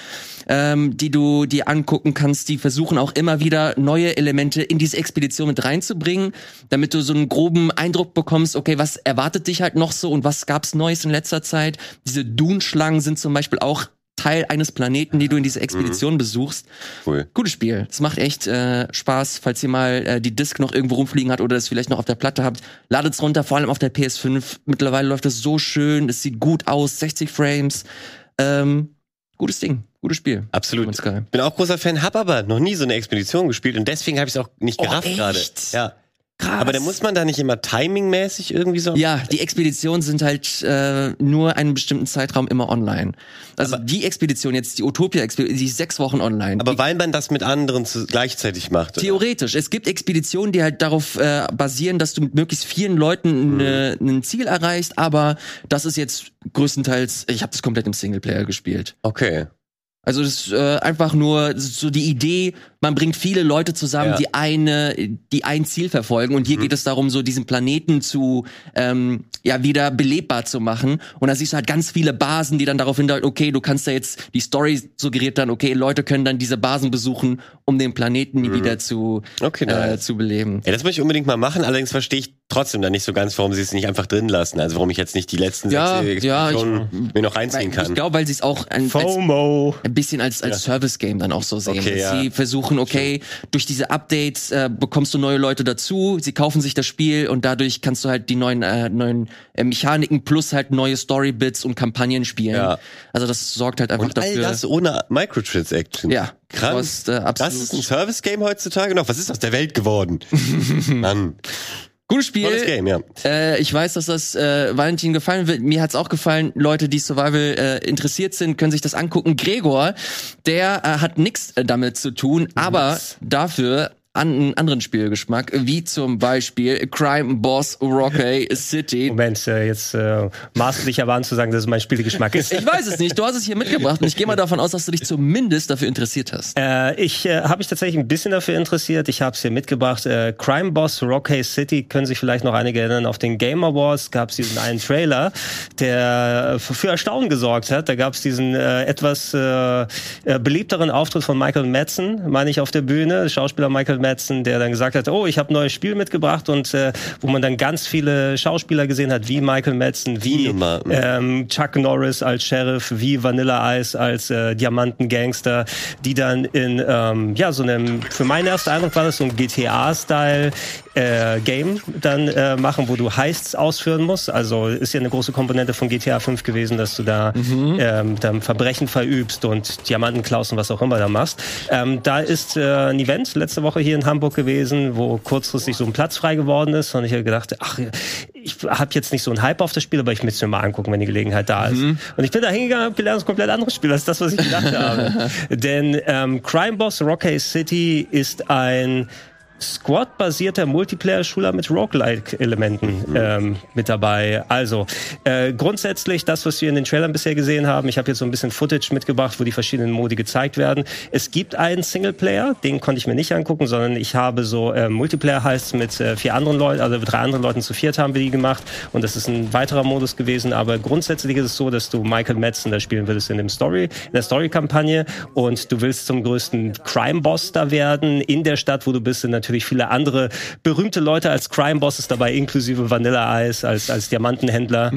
ähm, die du dir angucken kannst. Die versuchen auch immer wieder neue Elemente in diese Expedition mit reinzubringen, damit du so einen groben Eindruck bekommst, okay, was erwartet dich halt noch so und was gab's Neues in letzter Zeit. Diese Dunschlangen sind zum Beispiel auch Teil eines Planeten, die du in dieser Expedition mhm. besuchst. Cool. Gutes Spiel. Es macht echt äh, Spaß, falls ihr mal äh, die Disc noch irgendwo rumfliegen hat oder es vielleicht noch auf der Platte habt. Ladet's runter, vor allem auf der PS5. Mittlerweile läuft es so schön, es sieht gut aus, 60 Frames. Ähm, gutes Ding. Gutes Spiel. Absolut. Bin auch großer Fan, hab aber noch nie so eine Expedition gespielt und deswegen habe ich es auch nicht oh, gerafft oh, gerade. Ja. Krass. Aber dann muss man da nicht immer timingmäßig irgendwie so. Ja, die Expeditionen sind halt äh, nur einen bestimmten Zeitraum immer online. Also aber die Expedition jetzt, die Utopia-Expedition, die ist sechs Wochen online. Aber die, weil man das mit anderen zu, gleichzeitig macht. Theoretisch. Oder? Es gibt Expeditionen, die halt darauf äh, basieren, dass du mit möglichst vielen Leuten mhm. ne, ein Ziel erreichst. Aber das ist jetzt größtenteils. Ich habe das komplett im Singleplayer gespielt. Okay. Also das ist äh, einfach nur so die Idee, man bringt viele Leute zusammen, ja. die eine, die ein Ziel verfolgen. Und hier mhm. geht es darum, so diesen Planeten zu ähm, ja wieder belebbar zu machen. Und da siehst du halt ganz viele Basen, die dann darauf hindeuten, okay, du kannst da jetzt, die Story suggeriert dann, okay, Leute können dann diese Basen besuchen, um den Planeten mhm. wieder zu, okay, äh, zu beleben. Ja, das möchte ich unbedingt mal machen, allerdings verstehe ich trotzdem dann nicht so ganz, warum sie es nicht einfach drin lassen. Also warum ich jetzt nicht die letzten ja, sechs ja, ich, mir noch reinziehen kann. Ich glaube, weil sie es auch ein, FOMO. Als, ein bisschen als, als ja. Service-Game dann auch so sehen. Okay, ja. Sie versuchen, okay, durch diese Updates äh, bekommst du neue Leute dazu, sie kaufen sich das Spiel und dadurch kannst du halt die neuen, äh, neuen äh, Mechaniken plus halt neue Story-Bits und Kampagnen spielen. Ja. Also das sorgt halt einfach und all dafür. das ohne Microtransactions. Ja. Krass. Hast, äh, das ist ein Service-Game heutzutage noch. Was ist aus der Welt geworden? Mann. Gutes Spiel. Tolles Game, ja. Äh, ich weiß, dass das äh, Valentin gefallen wird. Mir hat's auch gefallen. Leute, die Survival äh, interessiert sind, können sich das angucken. Gregor, der äh, hat nichts äh, damit zu tun, aber dafür einen anderen Spielgeschmack, wie zum Beispiel Crime Boss Rocky City. Moment, äh, jetzt äh, maßt du dich aber an zu sagen, dass es mein Spielgeschmack ist. Ich weiß es nicht. Du hast es hier mitgebracht und ich gehe mal davon aus, dass du dich zumindest dafür interessiert hast. Äh, ich äh, habe mich tatsächlich ein bisschen dafür interessiert. Ich habe es hier mitgebracht. Äh, Crime Boss Rocky City können sich vielleicht noch einige erinnern. Auf den Game Awards gab es diesen einen Trailer, der für Erstaunen gesorgt hat. Da gab es diesen äh, etwas äh, äh, beliebteren Auftritt von Michael Madsen, meine ich, auf der Bühne. Schauspieler Michael Madsen, der dann gesagt hat, oh, ich habe ein neues Spiel mitgebracht und äh, wo man dann ganz viele Schauspieler gesehen hat, wie Michael Madsen, wie ähm, Chuck Norris als Sheriff, wie Vanilla Ice als äh, Diamantengangster, die dann in ähm, ja so einem, für meinen ersten Eindruck war das so ein GTA-Style äh, Game dann äh, machen, wo du Heists ausführen musst. Also ist ja eine große Komponente von GTA 5 gewesen, dass du da mhm. ähm, dann Verbrechen verübst und Diamanten klaust und was auch immer da machst. Ähm, da ist äh, ein Event letzte Woche hier in Hamburg gewesen, wo kurzfristig so ein Platz frei geworden ist und ich habe gedacht, ach, ich habe jetzt nicht so einen Hype auf das Spiel, aber ich möchte es mir mal angucken, wenn die Gelegenheit da ist. Mhm. Und ich bin da hingegangen und habe gelernt, es ist ein komplett anderes Spiel als das, was ich gedacht habe. Denn ähm, Crime Boss Rocky City ist ein Squad-basierter Multiplayer-Shooter mit Roguelike-Elementen mhm. ähm, mit dabei. Also äh, grundsätzlich das, was wir in den Trailern bisher gesehen haben. Ich habe jetzt so ein bisschen Footage mitgebracht, wo die verschiedenen Modi gezeigt werden. Es gibt einen Singleplayer, den konnte ich mir nicht angucken, sondern ich habe so äh, Multiplayer heißt mit äh, vier anderen Leuten, also drei anderen Leuten zu viert haben wir die gemacht und das ist ein weiterer Modus gewesen. Aber grundsätzlich ist es so, dass du Michael Madsen da spielen würdest in dem Story, in der Story-Kampagne und du willst zum größten Crime-Boss da werden in der Stadt, wo du bist, in der natürlich viele andere berühmte Leute als Crime Bosses dabei, inklusive Vanilla Ice als, als Diamantenhändler.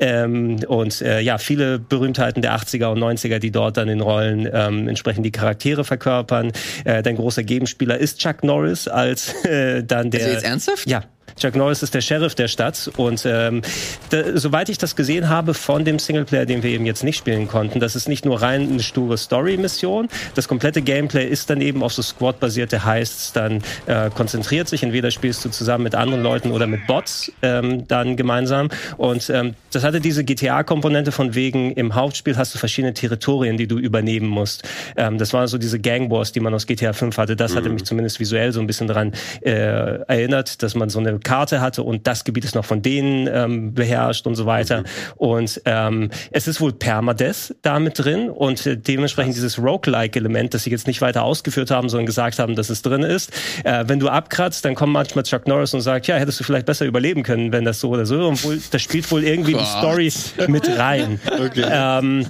ähm, und äh, ja, viele Berühmtheiten der 80er und 90er, die dort dann in Rollen ähm, entsprechend die Charaktere verkörpern. Äh, dein großer Gegenspieler ist Chuck Norris als äh, dann der. Also jetzt ernsthaft? Ja. Chuck Norris ist der Sheriff der Stadt und ähm, da, soweit ich das gesehen habe von dem Singleplayer, den wir eben jetzt nicht spielen konnten, das ist nicht nur rein eine sture Story-Mission. Das komplette Gameplay ist dann eben auf so Squad-basierte Heists dann äh, konzentriert sich. Entweder spielst du zusammen mit anderen Leuten oder mit Bots ähm, dann gemeinsam. Und ähm, das hatte diese GTA-Komponente von wegen, im Hauptspiel hast du verschiedene Territorien, die du übernehmen musst. Ähm, das waren so diese Gang Wars, die man aus GTA 5 hatte. Das mhm. hatte mich zumindest visuell so ein bisschen daran äh, erinnert, dass man so eine Karte hatte und das Gebiet ist noch von denen ähm, beherrscht und so weiter. Mhm. Und ähm, es ist wohl Permadeath da mit drin und äh, dementsprechend Krass. dieses Roguelike-Element, das sie jetzt nicht weiter ausgeführt haben, sondern gesagt haben, dass es drin ist. Äh, wenn du abkratzt, dann kommt manchmal Chuck Norris und sagt, ja, hättest du vielleicht besser überleben können, wenn das so oder so. Und wohl, das spielt wohl irgendwie die Story mit rein. Okay. Ähm,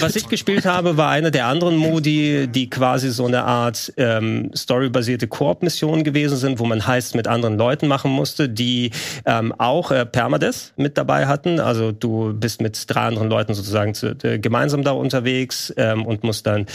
was ich gespielt habe, war einer der anderen Modi, die quasi so eine Art ähm, storybasierte Koop-Mission gewesen sind, wo man heißt mit anderen Leuten machen musste, die ähm, auch äh, Permades mit dabei hatten. Also du bist mit drei anderen Leuten sozusagen zu, äh, gemeinsam da unterwegs ähm, und musst dann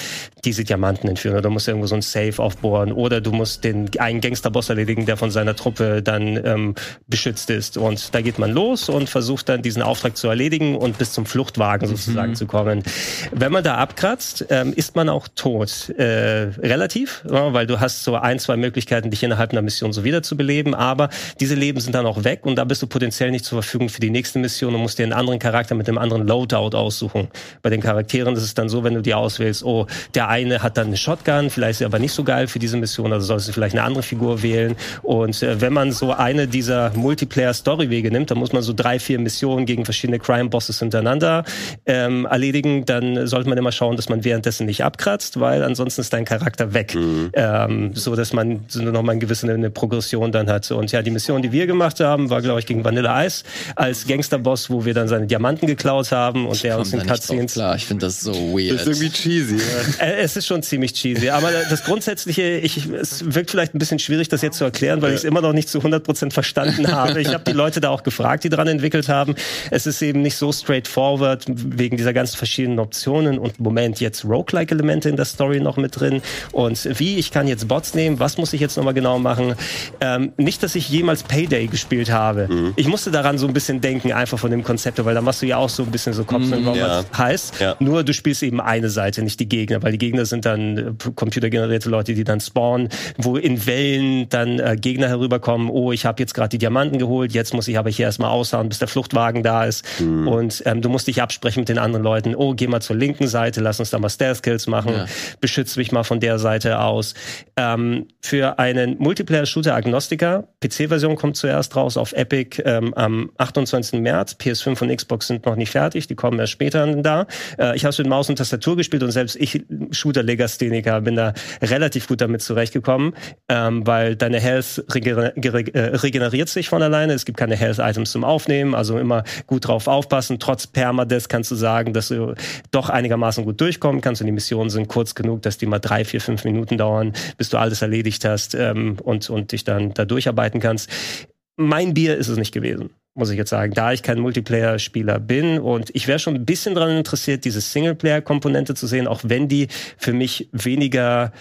diese Diamanten entführen oder musst irgendwo so ein Safe aufbohren oder du musst den einen Gangsterboss erledigen, der von seiner Truppe dann ähm, beschützt ist. Und da geht man los und versucht dann diesen Auftrag zu erledigen und bis zum Fluchtwagen sozusagen mhm. zu kommen. Wenn man da abkratzt, ähm, ist man auch tot. Äh, relativ, ja, weil du hast so ein, zwei Möglichkeiten, dich innerhalb einer Mission so wiederzubeleben, aber diese Leben sind dann auch weg und da bist du potenziell nicht zur Verfügung für die nächste Mission und musst dir einen anderen Charakter mit einem anderen Loadout aussuchen. Bei den Charakteren ist es dann so, wenn du die auswählst, oh, der eine hat dann eine Shotgun, vielleicht ist er aber nicht so geil für diese Mission, also sollst du vielleicht eine andere Figur wählen. Und äh, wenn man so eine dieser Multiplayer-Story-Wege nimmt, dann muss man so drei, vier Missionen gegen verschiedene Crime-Bosses hintereinander ähm, erledigen, dann sollte man immer schauen, dass man währenddessen nicht abkratzt, weil ansonsten ist dein Charakter weg. Mhm. Ähm, so dass man so nochmal eine gewisse eine Progression dann hat. Und ja, die Mission, die wir gemacht haben, war, glaube ich, gegen Vanilla Ice als Gangsterboss, wo wir dann seine Diamanten geklaut haben und ich der uns in Cutscenes. Klar, ich finde das so weird. Das ist irgendwie cheesy. Ja. Äh, es ist schon ziemlich cheesy. Aber das Grundsätzliche, ich, es wirkt vielleicht ein bisschen schwierig, das jetzt zu erklären, weil ich es immer noch nicht zu 100% verstanden habe. Ich habe die Leute da auch gefragt, die dran entwickelt haben. Es ist eben nicht so straightforward wegen dieser ganzen verschiedenen Optionen und Moment jetzt Roguelike-Elemente in der Story noch mit drin und wie, ich kann jetzt Bots nehmen, was muss ich jetzt nochmal genau machen. Ähm, nicht, dass ich jemals Payday gespielt habe. Mhm. Ich musste daran so ein bisschen denken, einfach von dem Konzept, weil da machst du ja auch so ein bisschen so Cops mhm, ja. heißt. Ja. Nur du spielst eben eine Seite, nicht die Gegner, weil die Gegner sind dann äh, computergenerierte Leute, die dann spawnen, wo in Wellen dann äh, Gegner herüberkommen, oh, ich habe jetzt gerade die Diamanten geholt, jetzt muss ich aber hier erstmal aushauen, bis der Fluchtwagen da ist. Mhm. Und ähm, du musst dich absprechen mit den anderen Leuten, oh, geh mal zur linken Seite, lass uns da mal Stealth-Kills machen, ja. beschütze mich mal von der Seite aus. Ähm, für einen Multiplayer-Shooter-Agnostiker, PC-Version kommt zuerst raus auf Epic ähm, am 28. März, PS5 und Xbox sind noch nicht fertig, die kommen erst später da. Äh, ich habe es mit Maus und Tastatur gespielt und selbst ich, Shooter-Legastheniker, bin da relativ gut damit zurechtgekommen, ähm, weil deine Health regener äh, regeneriert sich von alleine. Es gibt keine Health-Items zum Aufnehmen, also immer gut drauf aufpassen. Trotz Permadeath kannst du sagen, dass du doch einigermaßen gut durchkommen kannst und die Missionen sind kurz genug, dass die mal drei, vier, fünf Minuten dauern, bis du alles erledigt hast ähm, und, und dich dann da durcharbeiten kannst. Mein Bier ist es nicht gewesen muss ich jetzt sagen, da ich kein Multiplayer-Spieler bin und ich wäre schon ein bisschen daran interessiert, diese Singleplayer-Komponente zu sehen, auch wenn die für mich weniger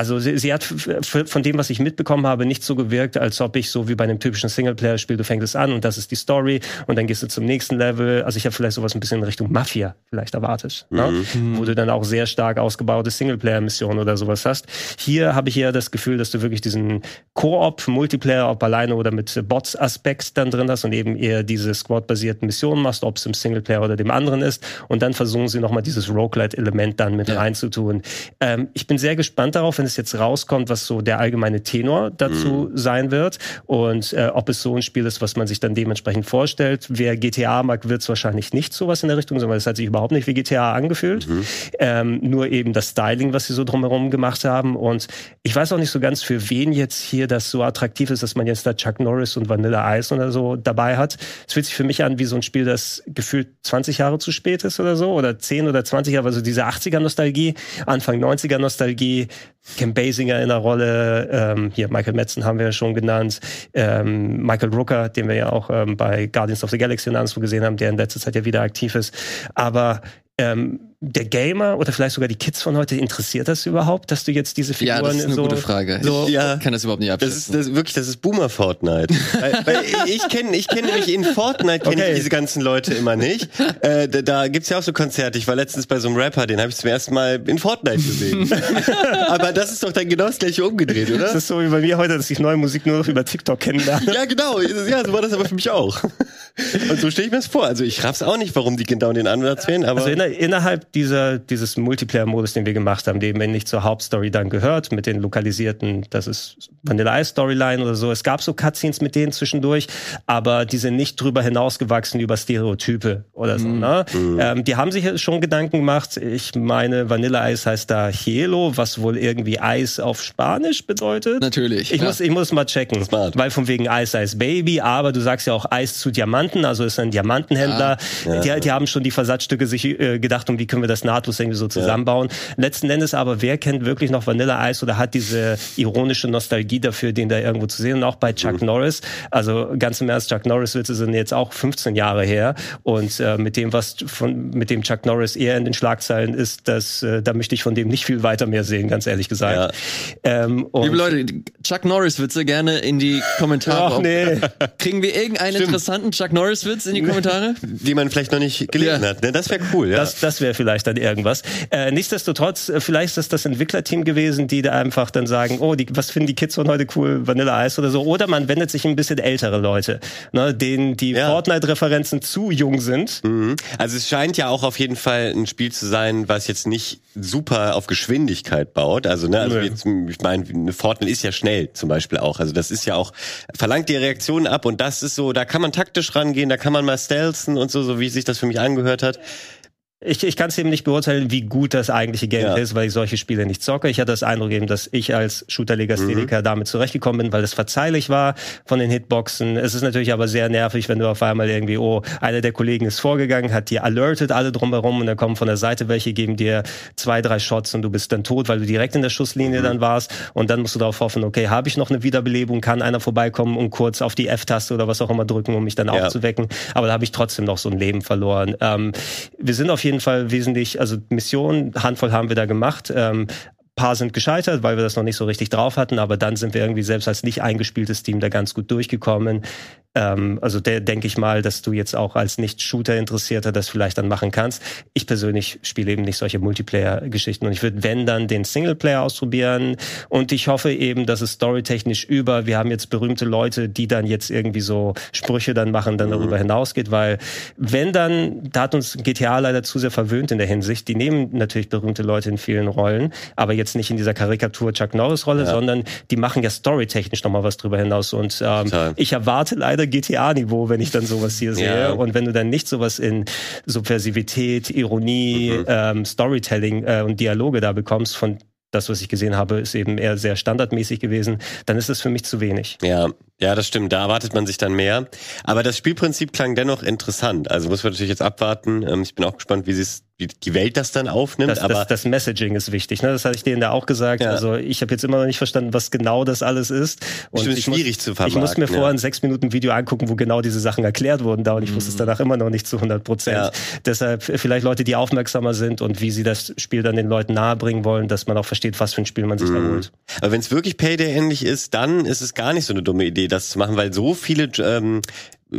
also sie, sie hat von dem, was ich mitbekommen habe, nicht so gewirkt, als ob ich so wie bei einem typischen Singleplayer-Spiel, du fängst es an und das ist die Story und dann gehst du zum nächsten Level. Also ich habe vielleicht sowas ein bisschen in Richtung Mafia vielleicht erwartet, ne? mhm. ne? wo du dann auch sehr stark ausgebaute Singleplayer-Missionen oder sowas hast. Hier habe ich eher das Gefühl, dass du wirklich diesen Koop, Multiplayer, ob alleine oder mit Bots-Aspekt dann drin hast und eben eher diese Squad-basierten Missionen machst, ob es im Singleplayer oder dem anderen ist. Und dann versuchen sie nochmal dieses Roguelite-Element dann mit ja. reinzutun. Ähm, ich bin sehr gespannt darauf, wenn es jetzt rauskommt, was so der allgemeine Tenor dazu mhm. sein wird und äh, ob es so ein Spiel ist, was man sich dann dementsprechend vorstellt. Wer GTA mag, wird es wahrscheinlich nicht sowas in der Richtung, sondern es hat sich überhaupt nicht wie GTA angefühlt. Mhm. Ähm, nur eben das Styling, was sie so drumherum gemacht haben. Und ich weiß auch nicht so ganz, für wen jetzt hier das so attraktiv ist, dass man jetzt da Chuck Norris und Vanilla Ice oder so dabei hat. Es fühlt sich für mich an wie so ein Spiel, das gefühlt 20 Jahre zu spät ist oder so, oder 10 oder 20 Jahre, also diese 80er-Nostalgie, Anfang 90er-Nostalgie, Kim Basinger in der Rolle, ähm, hier Michael Metzen haben wir ja schon genannt, ähm, Michael Rooker, den wir ja auch ähm, bei Guardians of the Galaxy und anderswo gesehen haben, der in letzter Zeit ja wieder aktiv ist. Aber ähm, der Gamer oder vielleicht sogar die Kids von heute interessiert das überhaupt, dass du jetzt diese Figuren Ja, das ist eine so, gute Frage. So, ich kann das überhaupt nicht Das abschätzen. ist das, wirklich, das ist Boomer Fortnite. weil, weil ich kenne ich kenn nämlich in Fortnite kenne Okay. ich diese ganzen Leute immer nicht. Äh, da, da gibt's ja auch so Konzerte. Ich war letztens bei so einem Rapper, den habe ich zum ersten Mal in Fortnite gesehen. Aber das ist doch dann genau das gleiche umgedreht, Das oder? ist so wie bei mir heute, dass ich neue Musik nur noch über TikTok kennenlerne. Ja, genau. Ja, so war das aber für mich auch. Und so stelle ich mir das vor. Also ich raff's auch nicht, warum die genau den Ansatz wählen, aber Also inner, innerhalb dieser, dieses Multiplayer-Modus, den wir gemacht haben, der eben nicht zur Hauptstory dann gehört, mit den lokalisierten, das ist Vanilla Ice Storyline oder so. Es gab so Cutscenes mit denen zwischendurch, aber die sind nicht drüber hinausgewachsen über Stereotype oder so. Ne? Ähm, die haben sich schon Gedanken gemacht. Ich meine, Vanilla Ice heißt da Hielo, was wohl irgendwie Eis auf Spanisch bedeutet. Natürlich. Ich ja. muss, ich muss mal checken, Smart. weil von wegen Eis, Eis Baby, aber du sagst ja auch Eis zu Diamanten, also ist ein Diamantenhändler. Die, die haben schon die Versatzstücke sich äh, gedacht, um wie können wir das nahtlos irgendwie so zusammenbauen. Letzten Endes aber, wer kennt wirklich noch Vanilla Eis oder hat diese ironische Nostalgie dafür, den da irgendwo zu sehen? Und auch bei Chuck Norris, also ganz im Ernst, Chuck Norris-Witze sind jetzt auch 15 Jahre her und äh, mit dem, was von, mit dem Chuck Norris eher in den Schlagzeilen ist, das, äh, da möchte ich von dem nicht viel weiter mehr sehen, ganz ehrlich gesagt. Ähm, und Liebe Leute, Chuck Norris-Witze gerne in die Kommentare. Ach nee. Kriegen wir irgendeinen interessanten Chuck Norris-Witz in die Kommentare? die man vielleicht noch nicht gelesen Ja. hat. Ne? Das wäre cool, ja. Das, das wäre vielleicht dann irgendwas. Äh, nichtsdestotrotz, äh, vielleicht ist das das Entwicklerteam gewesen, die da einfach dann sagen, oh, die, was finden die Kids von heute cool, Vanilla Ice oder so. Oder man wendet sich ein bisschen ältere Leute, ne, denen die Ja. Fortnite-Referenzen zu jung sind. Mhm. Also es scheint ja auch auf jeden Fall ein Spiel zu sein, was jetzt nicht super auf Geschwindigkeit baut. Also, ne, also jetzt, ich meine, eine Fortnite ist ja schnell zum Beispiel auch. Also das ist ja auch, verlangt die Reaktionen ab und das ist so, da kann man taktisch rangehen, da kann man mal stealthen und so, so wie sich das für mich angehört hat. Ich, ich kann es eben nicht beurteilen, wie gut das eigentliche Gameplay Ja. ist, weil ich solche Spiele nicht zocke. Ich hatte das Eindruck eben, dass ich als Shooter-Legastheniker Mhm. damit zurechtgekommen bin, weil es verzeihlich war von den Hitboxen. Es ist natürlich aber sehr nervig, wenn du auf einmal irgendwie, oh, einer der Kollegen ist vorgegangen, hat dir alertet alle drumherum und dann kommen von der Seite welche, geben dir zwei, drei Shots und du bist dann tot, weil du direkt in der Schusslinie Mhm. dann warst. Und dann musst du darauf hoffen, okay, habe ich noch eine Wiederbelebung, kann einer vorbeikommen und kurz auf die F-Taste oder was auch immer drücken, um mich dann Ja. aufzuwecken. Aber da habe ich trotzdem noch so ein Leben verloren. Ähm, wir sind auf jeden Fall wesentlich, also Missionen, Handvoll haben wir da gemacht. Ähm, paar sind gescheitert, weil wir das noch nicht so richtig drauf hatten, aber dann sind wir irgendwie selbst als nicht eingespieltes Team da ganz gut durchgekommen. Ähm, also der denke ich mal, dass du jetzt auch als Nicht-Shooter-Interessierter das vielleicht dann machen kannst. Ich persönlich spiele eben nicht solche Multiplayer-Geschichten und ich würde, wenn dann, den Singleplayer ausprobieren und ich hoffe eben, dass es storytechnisch über, wir haben jetzt berühmte Leute, die dann jetzt irgendwie so Sprüche dann machen, dann darüber hinausgeht, weil wenn dann, da hat uns GTA leider zu sehr verwöhnt in der Hinsicht, die nehmen natürlich berühmte Leute in vielen Rollen, aber jetzt nicht in dieser Karikatur Chuck Norris Rolle, sondern die machen ja storytechnisch nochmal was drüber hinaus und ähm, Total. ich erwarte leider GTA-Niveau, wenn ich dann sowas hier sehe. Ja. Und wenn du dann nicht sowas in Subversivität, Ironie, Mhm. ähm, Storytelling äh, und Dialoge da bekommst, von das, was ich gesehen habe, ist eben eher sehr standardmäßig gewesen, dann ist es für mich zu wenig. Ja, ja, das stimmt. Da erwartet man sich dann mehr. Aber das Spielprinzip klang dennoch interessant. Also muss man natürlich jetzt abwarten. Ähm, Ich bin auch gespannt, wie, sie's, wie die Welt das dann aufnimmt. Das, aber das, das Messaging ist wichtig. Ne? Das hatte ich denen da auch gesagt. Ja. Also ich habe jetzt immer noch nicht verstanden, was genau das alles ist. Und Bestimmt ich schwierig muss, zu Ich musste vermarkten, mir vorher ja. ein sechs Minuten Video angucken, wo genau diese Sachen erklärt wurden da und ich wusste es danach immer noch nicht zu 100 Prozent. Ja. Deshalb vielleicht Leute, die aufmerksamer sind und wie sie das Spiel dann den Leuten nahebringen wollen, dass man auch versteht, was für ein Spiel man sich da holt. Aber wenn es wirklich Payday ähnlich ist, dann ist es gar nicht so eine dumme Idee, das zu machen, weil so viele ähm,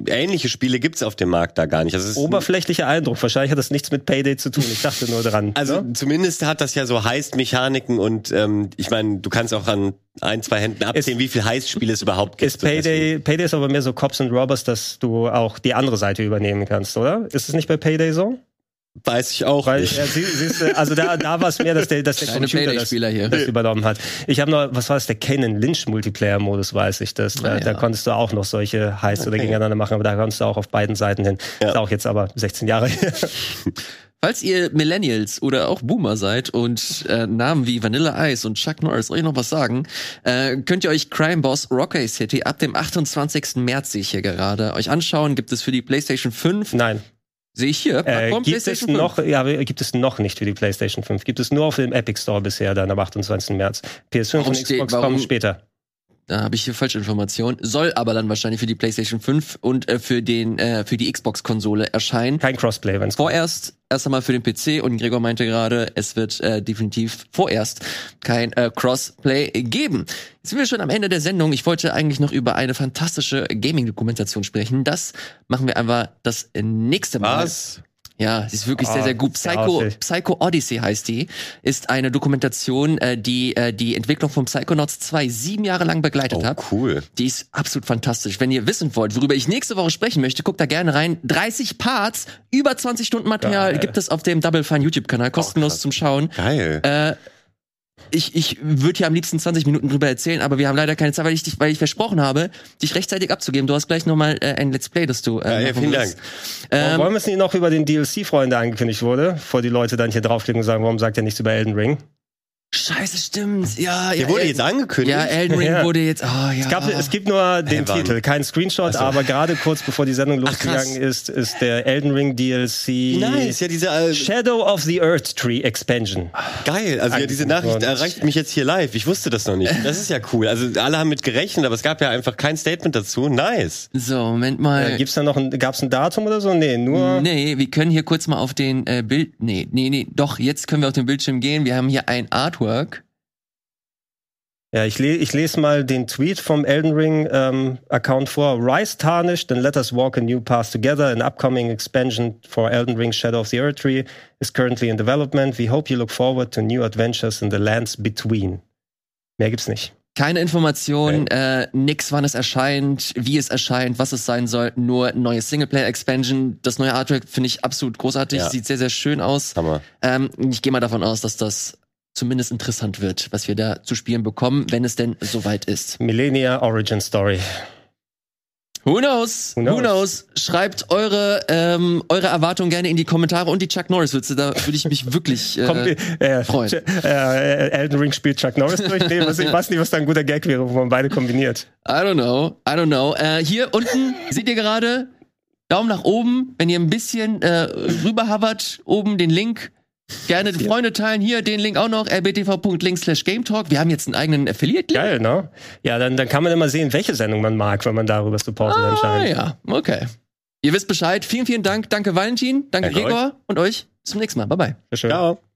ähnliche Spiele gibt's auf dem Markt da gar nicht. Also, Oberflächlicher Eindruck. Wahrscheinlich hat das nichts mit Payday zu tun. Ich dachte nur dran. also ne? zumindest hat das ja so Heist-Mechaniken und ähm, ich meine, du kannst auch an ein, zwei Händen abzählen, wie viel Heist-Spiele es überhaupt gibt. Ist Payday, Payday ist aber mehr so Cops and Robbers, dass du auch die andere Seite übernehmen kannst, oder? Ist es nicht bei Payday so? Weiß ich auch Weil, nicht. ja, sie, siehst du, also da, da war es mehr, dass der, dass der Kleine Computer das, das übernommen hat. Ich habe noch, was war es, der Kanan Lynch Multiplayer-Modus, weiß ich das. Da, Ah, ja. da konntest du auch noch solche oder Okay. gegeneinander machen, aber da konntest du auch auf beiden Seiten hin. Ja. Ist auch jetzt aber 16 Jahre her. Falls ihr Millennials oder auch Boomer seid und äh, Namen wie Vanilla Ice und Chuck Norris euch noch was sagen, äh, könnt ihr euch Crime Boss Rocky City ab dem 28. März sehe ich hier gerade euch anschauen. Gibt es für die PlayStation 5? Nein. Sehe ich hier. Äh, Plattform gibt es PlayStation 5. noch, ja, gibt es noch nicht für die PlayStation 5. Gibt es nur auf dem Epic Store bisher, dann am 28. März. PS5 Warum und Xbox kommen später. Da habe ich hier falsche Informationen. Soll aber dann wahrscheinlich für die PlayStation 5 und äh, für den äh, für die Xbox-Konsole erscheinen. Kein Crossplay, wenn's Vorerst erst einmal für den PC und Gregor meinte gerade, es wird äh, definitiv vorerst kein äh, Crossplay geben. Jetzt sind wir schon am Ende der Sendung. Ich wollte eigentlich noch über eine fantastische Gaming-Dokumentation sprechen. Das machen wir einfach das nächste Mal. Was? Ja, sie ist wirklich sehr, Ah, sehr gut. sehr Psycho. Psycho Odyssey heißt die. Ist eine Dokumentation, äh, die äh, die Entwicklung von Psychonauts 2 sieben Jahre lang begleitet Oh, hat. cool. Die ist absolut fantastisch. Wenn ihr wissen wollt, worüber ich nächste Woche sprechen möchte, guckt da gerne rein. 30 Parts, über 20 Stunden Material Geil. gibt es auf dem Double Fine YouTube-Kanal, kostenlos krass. zum Schauen. Geil. Äh, ich ich würde hier am liebsten 20 Minuten drüber erzählen, aber wir haben leider keine Zeit, weil ich, dich, weil ich versprochen habe, dich rechtzeitig abzugeben. Du hast gleich nochmal äh, ein Let's Play, das du äh, Ja, ja, vielen. Warum Ähm, Wollen wir es nicht noch über den DLC-Freund, der angekündigt wurde, bevor die Leute dann hier draufklicken und sagen, warum sagt er nichts über Elden Ring? Scheiße, stimmt. Ja, ja. Der wurde El- jetzt angekündigt. Ja, Elden Ring Ja. wurde jetzt. Oh, ja. Es, gab, es gibt nur den Hey? Titel, kein Screenshot, aber gerade kurz bevor die Sendung Ach, losgegangen ist, ist der Elden Ring DLC Nice, ja, diese, äh, Shadow of the Earth Tree Expansion. geil. Also ja, diese Nachricht erreicht mich jetzt hier live. Ich wusste das noch nicht. Das ist ja cool. Also alle haben mit gerechnet, aber es gab ja einfach kein Statement dazu. Nice. so, Moment mal. Äh, gibt's da noch ein, gab's ein Datum oder so? Nee, nur. Nee, wir können hier kurz mal auf den äh, Bild. Nee, nee, nee, doch, jetzt können wir auf den Bildschirm gehen. Wir haben hier ein Artwork. Ja, ich, le ich lese mal den Tweet vom Elden Ring ähm, Account vor. Rise tarnished, then let us walk a new path together. An upcoming expansion for Elden Ring Shadow of the Earth Tree is currently in development. We hope you look forward to new adventures in the lands between. Mehr gibt's nicht. Keine Information, äh, nix, wann es erscheint, wie es erscheint, was es sein soll. Nur neue Singleplayer-Expansion. Das neue Artwork finde ich absolut großartig. Ja. Sieht sehr, sehr schön aus. Hammer. Ähm, ich gehe mal davon aus, dass das zumindest interessant wird, was wir da zu spielen bekommen, wenn es denn soweit ist. Millennia Origin Story. Who knows? Who Who knows? knows? Schreibt eure, ähm, eure Erwartungen gerne in die Kommentare und die Chuck Norris-Witze. Da würde ich mich wirklich. Äh, Kommt, äh, freuen. äh, Elden Ring spielt Chuck Norris durch. Nee, was, ich weiß nicht, was da ein guter Gag wäre, wo man beide kombiniert. I don't know. I don't know. Äh, hier unten seht ihr gerade Daumen nach oben, wenn ihr ein bisschen äh, rüberhavert, oben den Link. Gerne Freunde teilen. Hier den Link auch noch, rbtv.link slash gametalk. Wir haben jetzt einen eigenen Affiliate-Link. Geil, ne? Ja, dann, dann kann man immer sehen, welche Sendung man mag, wenn man darüber supportet Ah, anscheinend. ja, okay. Ihr wisst Bescheid. Vielen, vielen Dank. Danke Valentin, danke Danke Gregor und euch. Bis zum nächsten Mal. Bye bye. Ciao.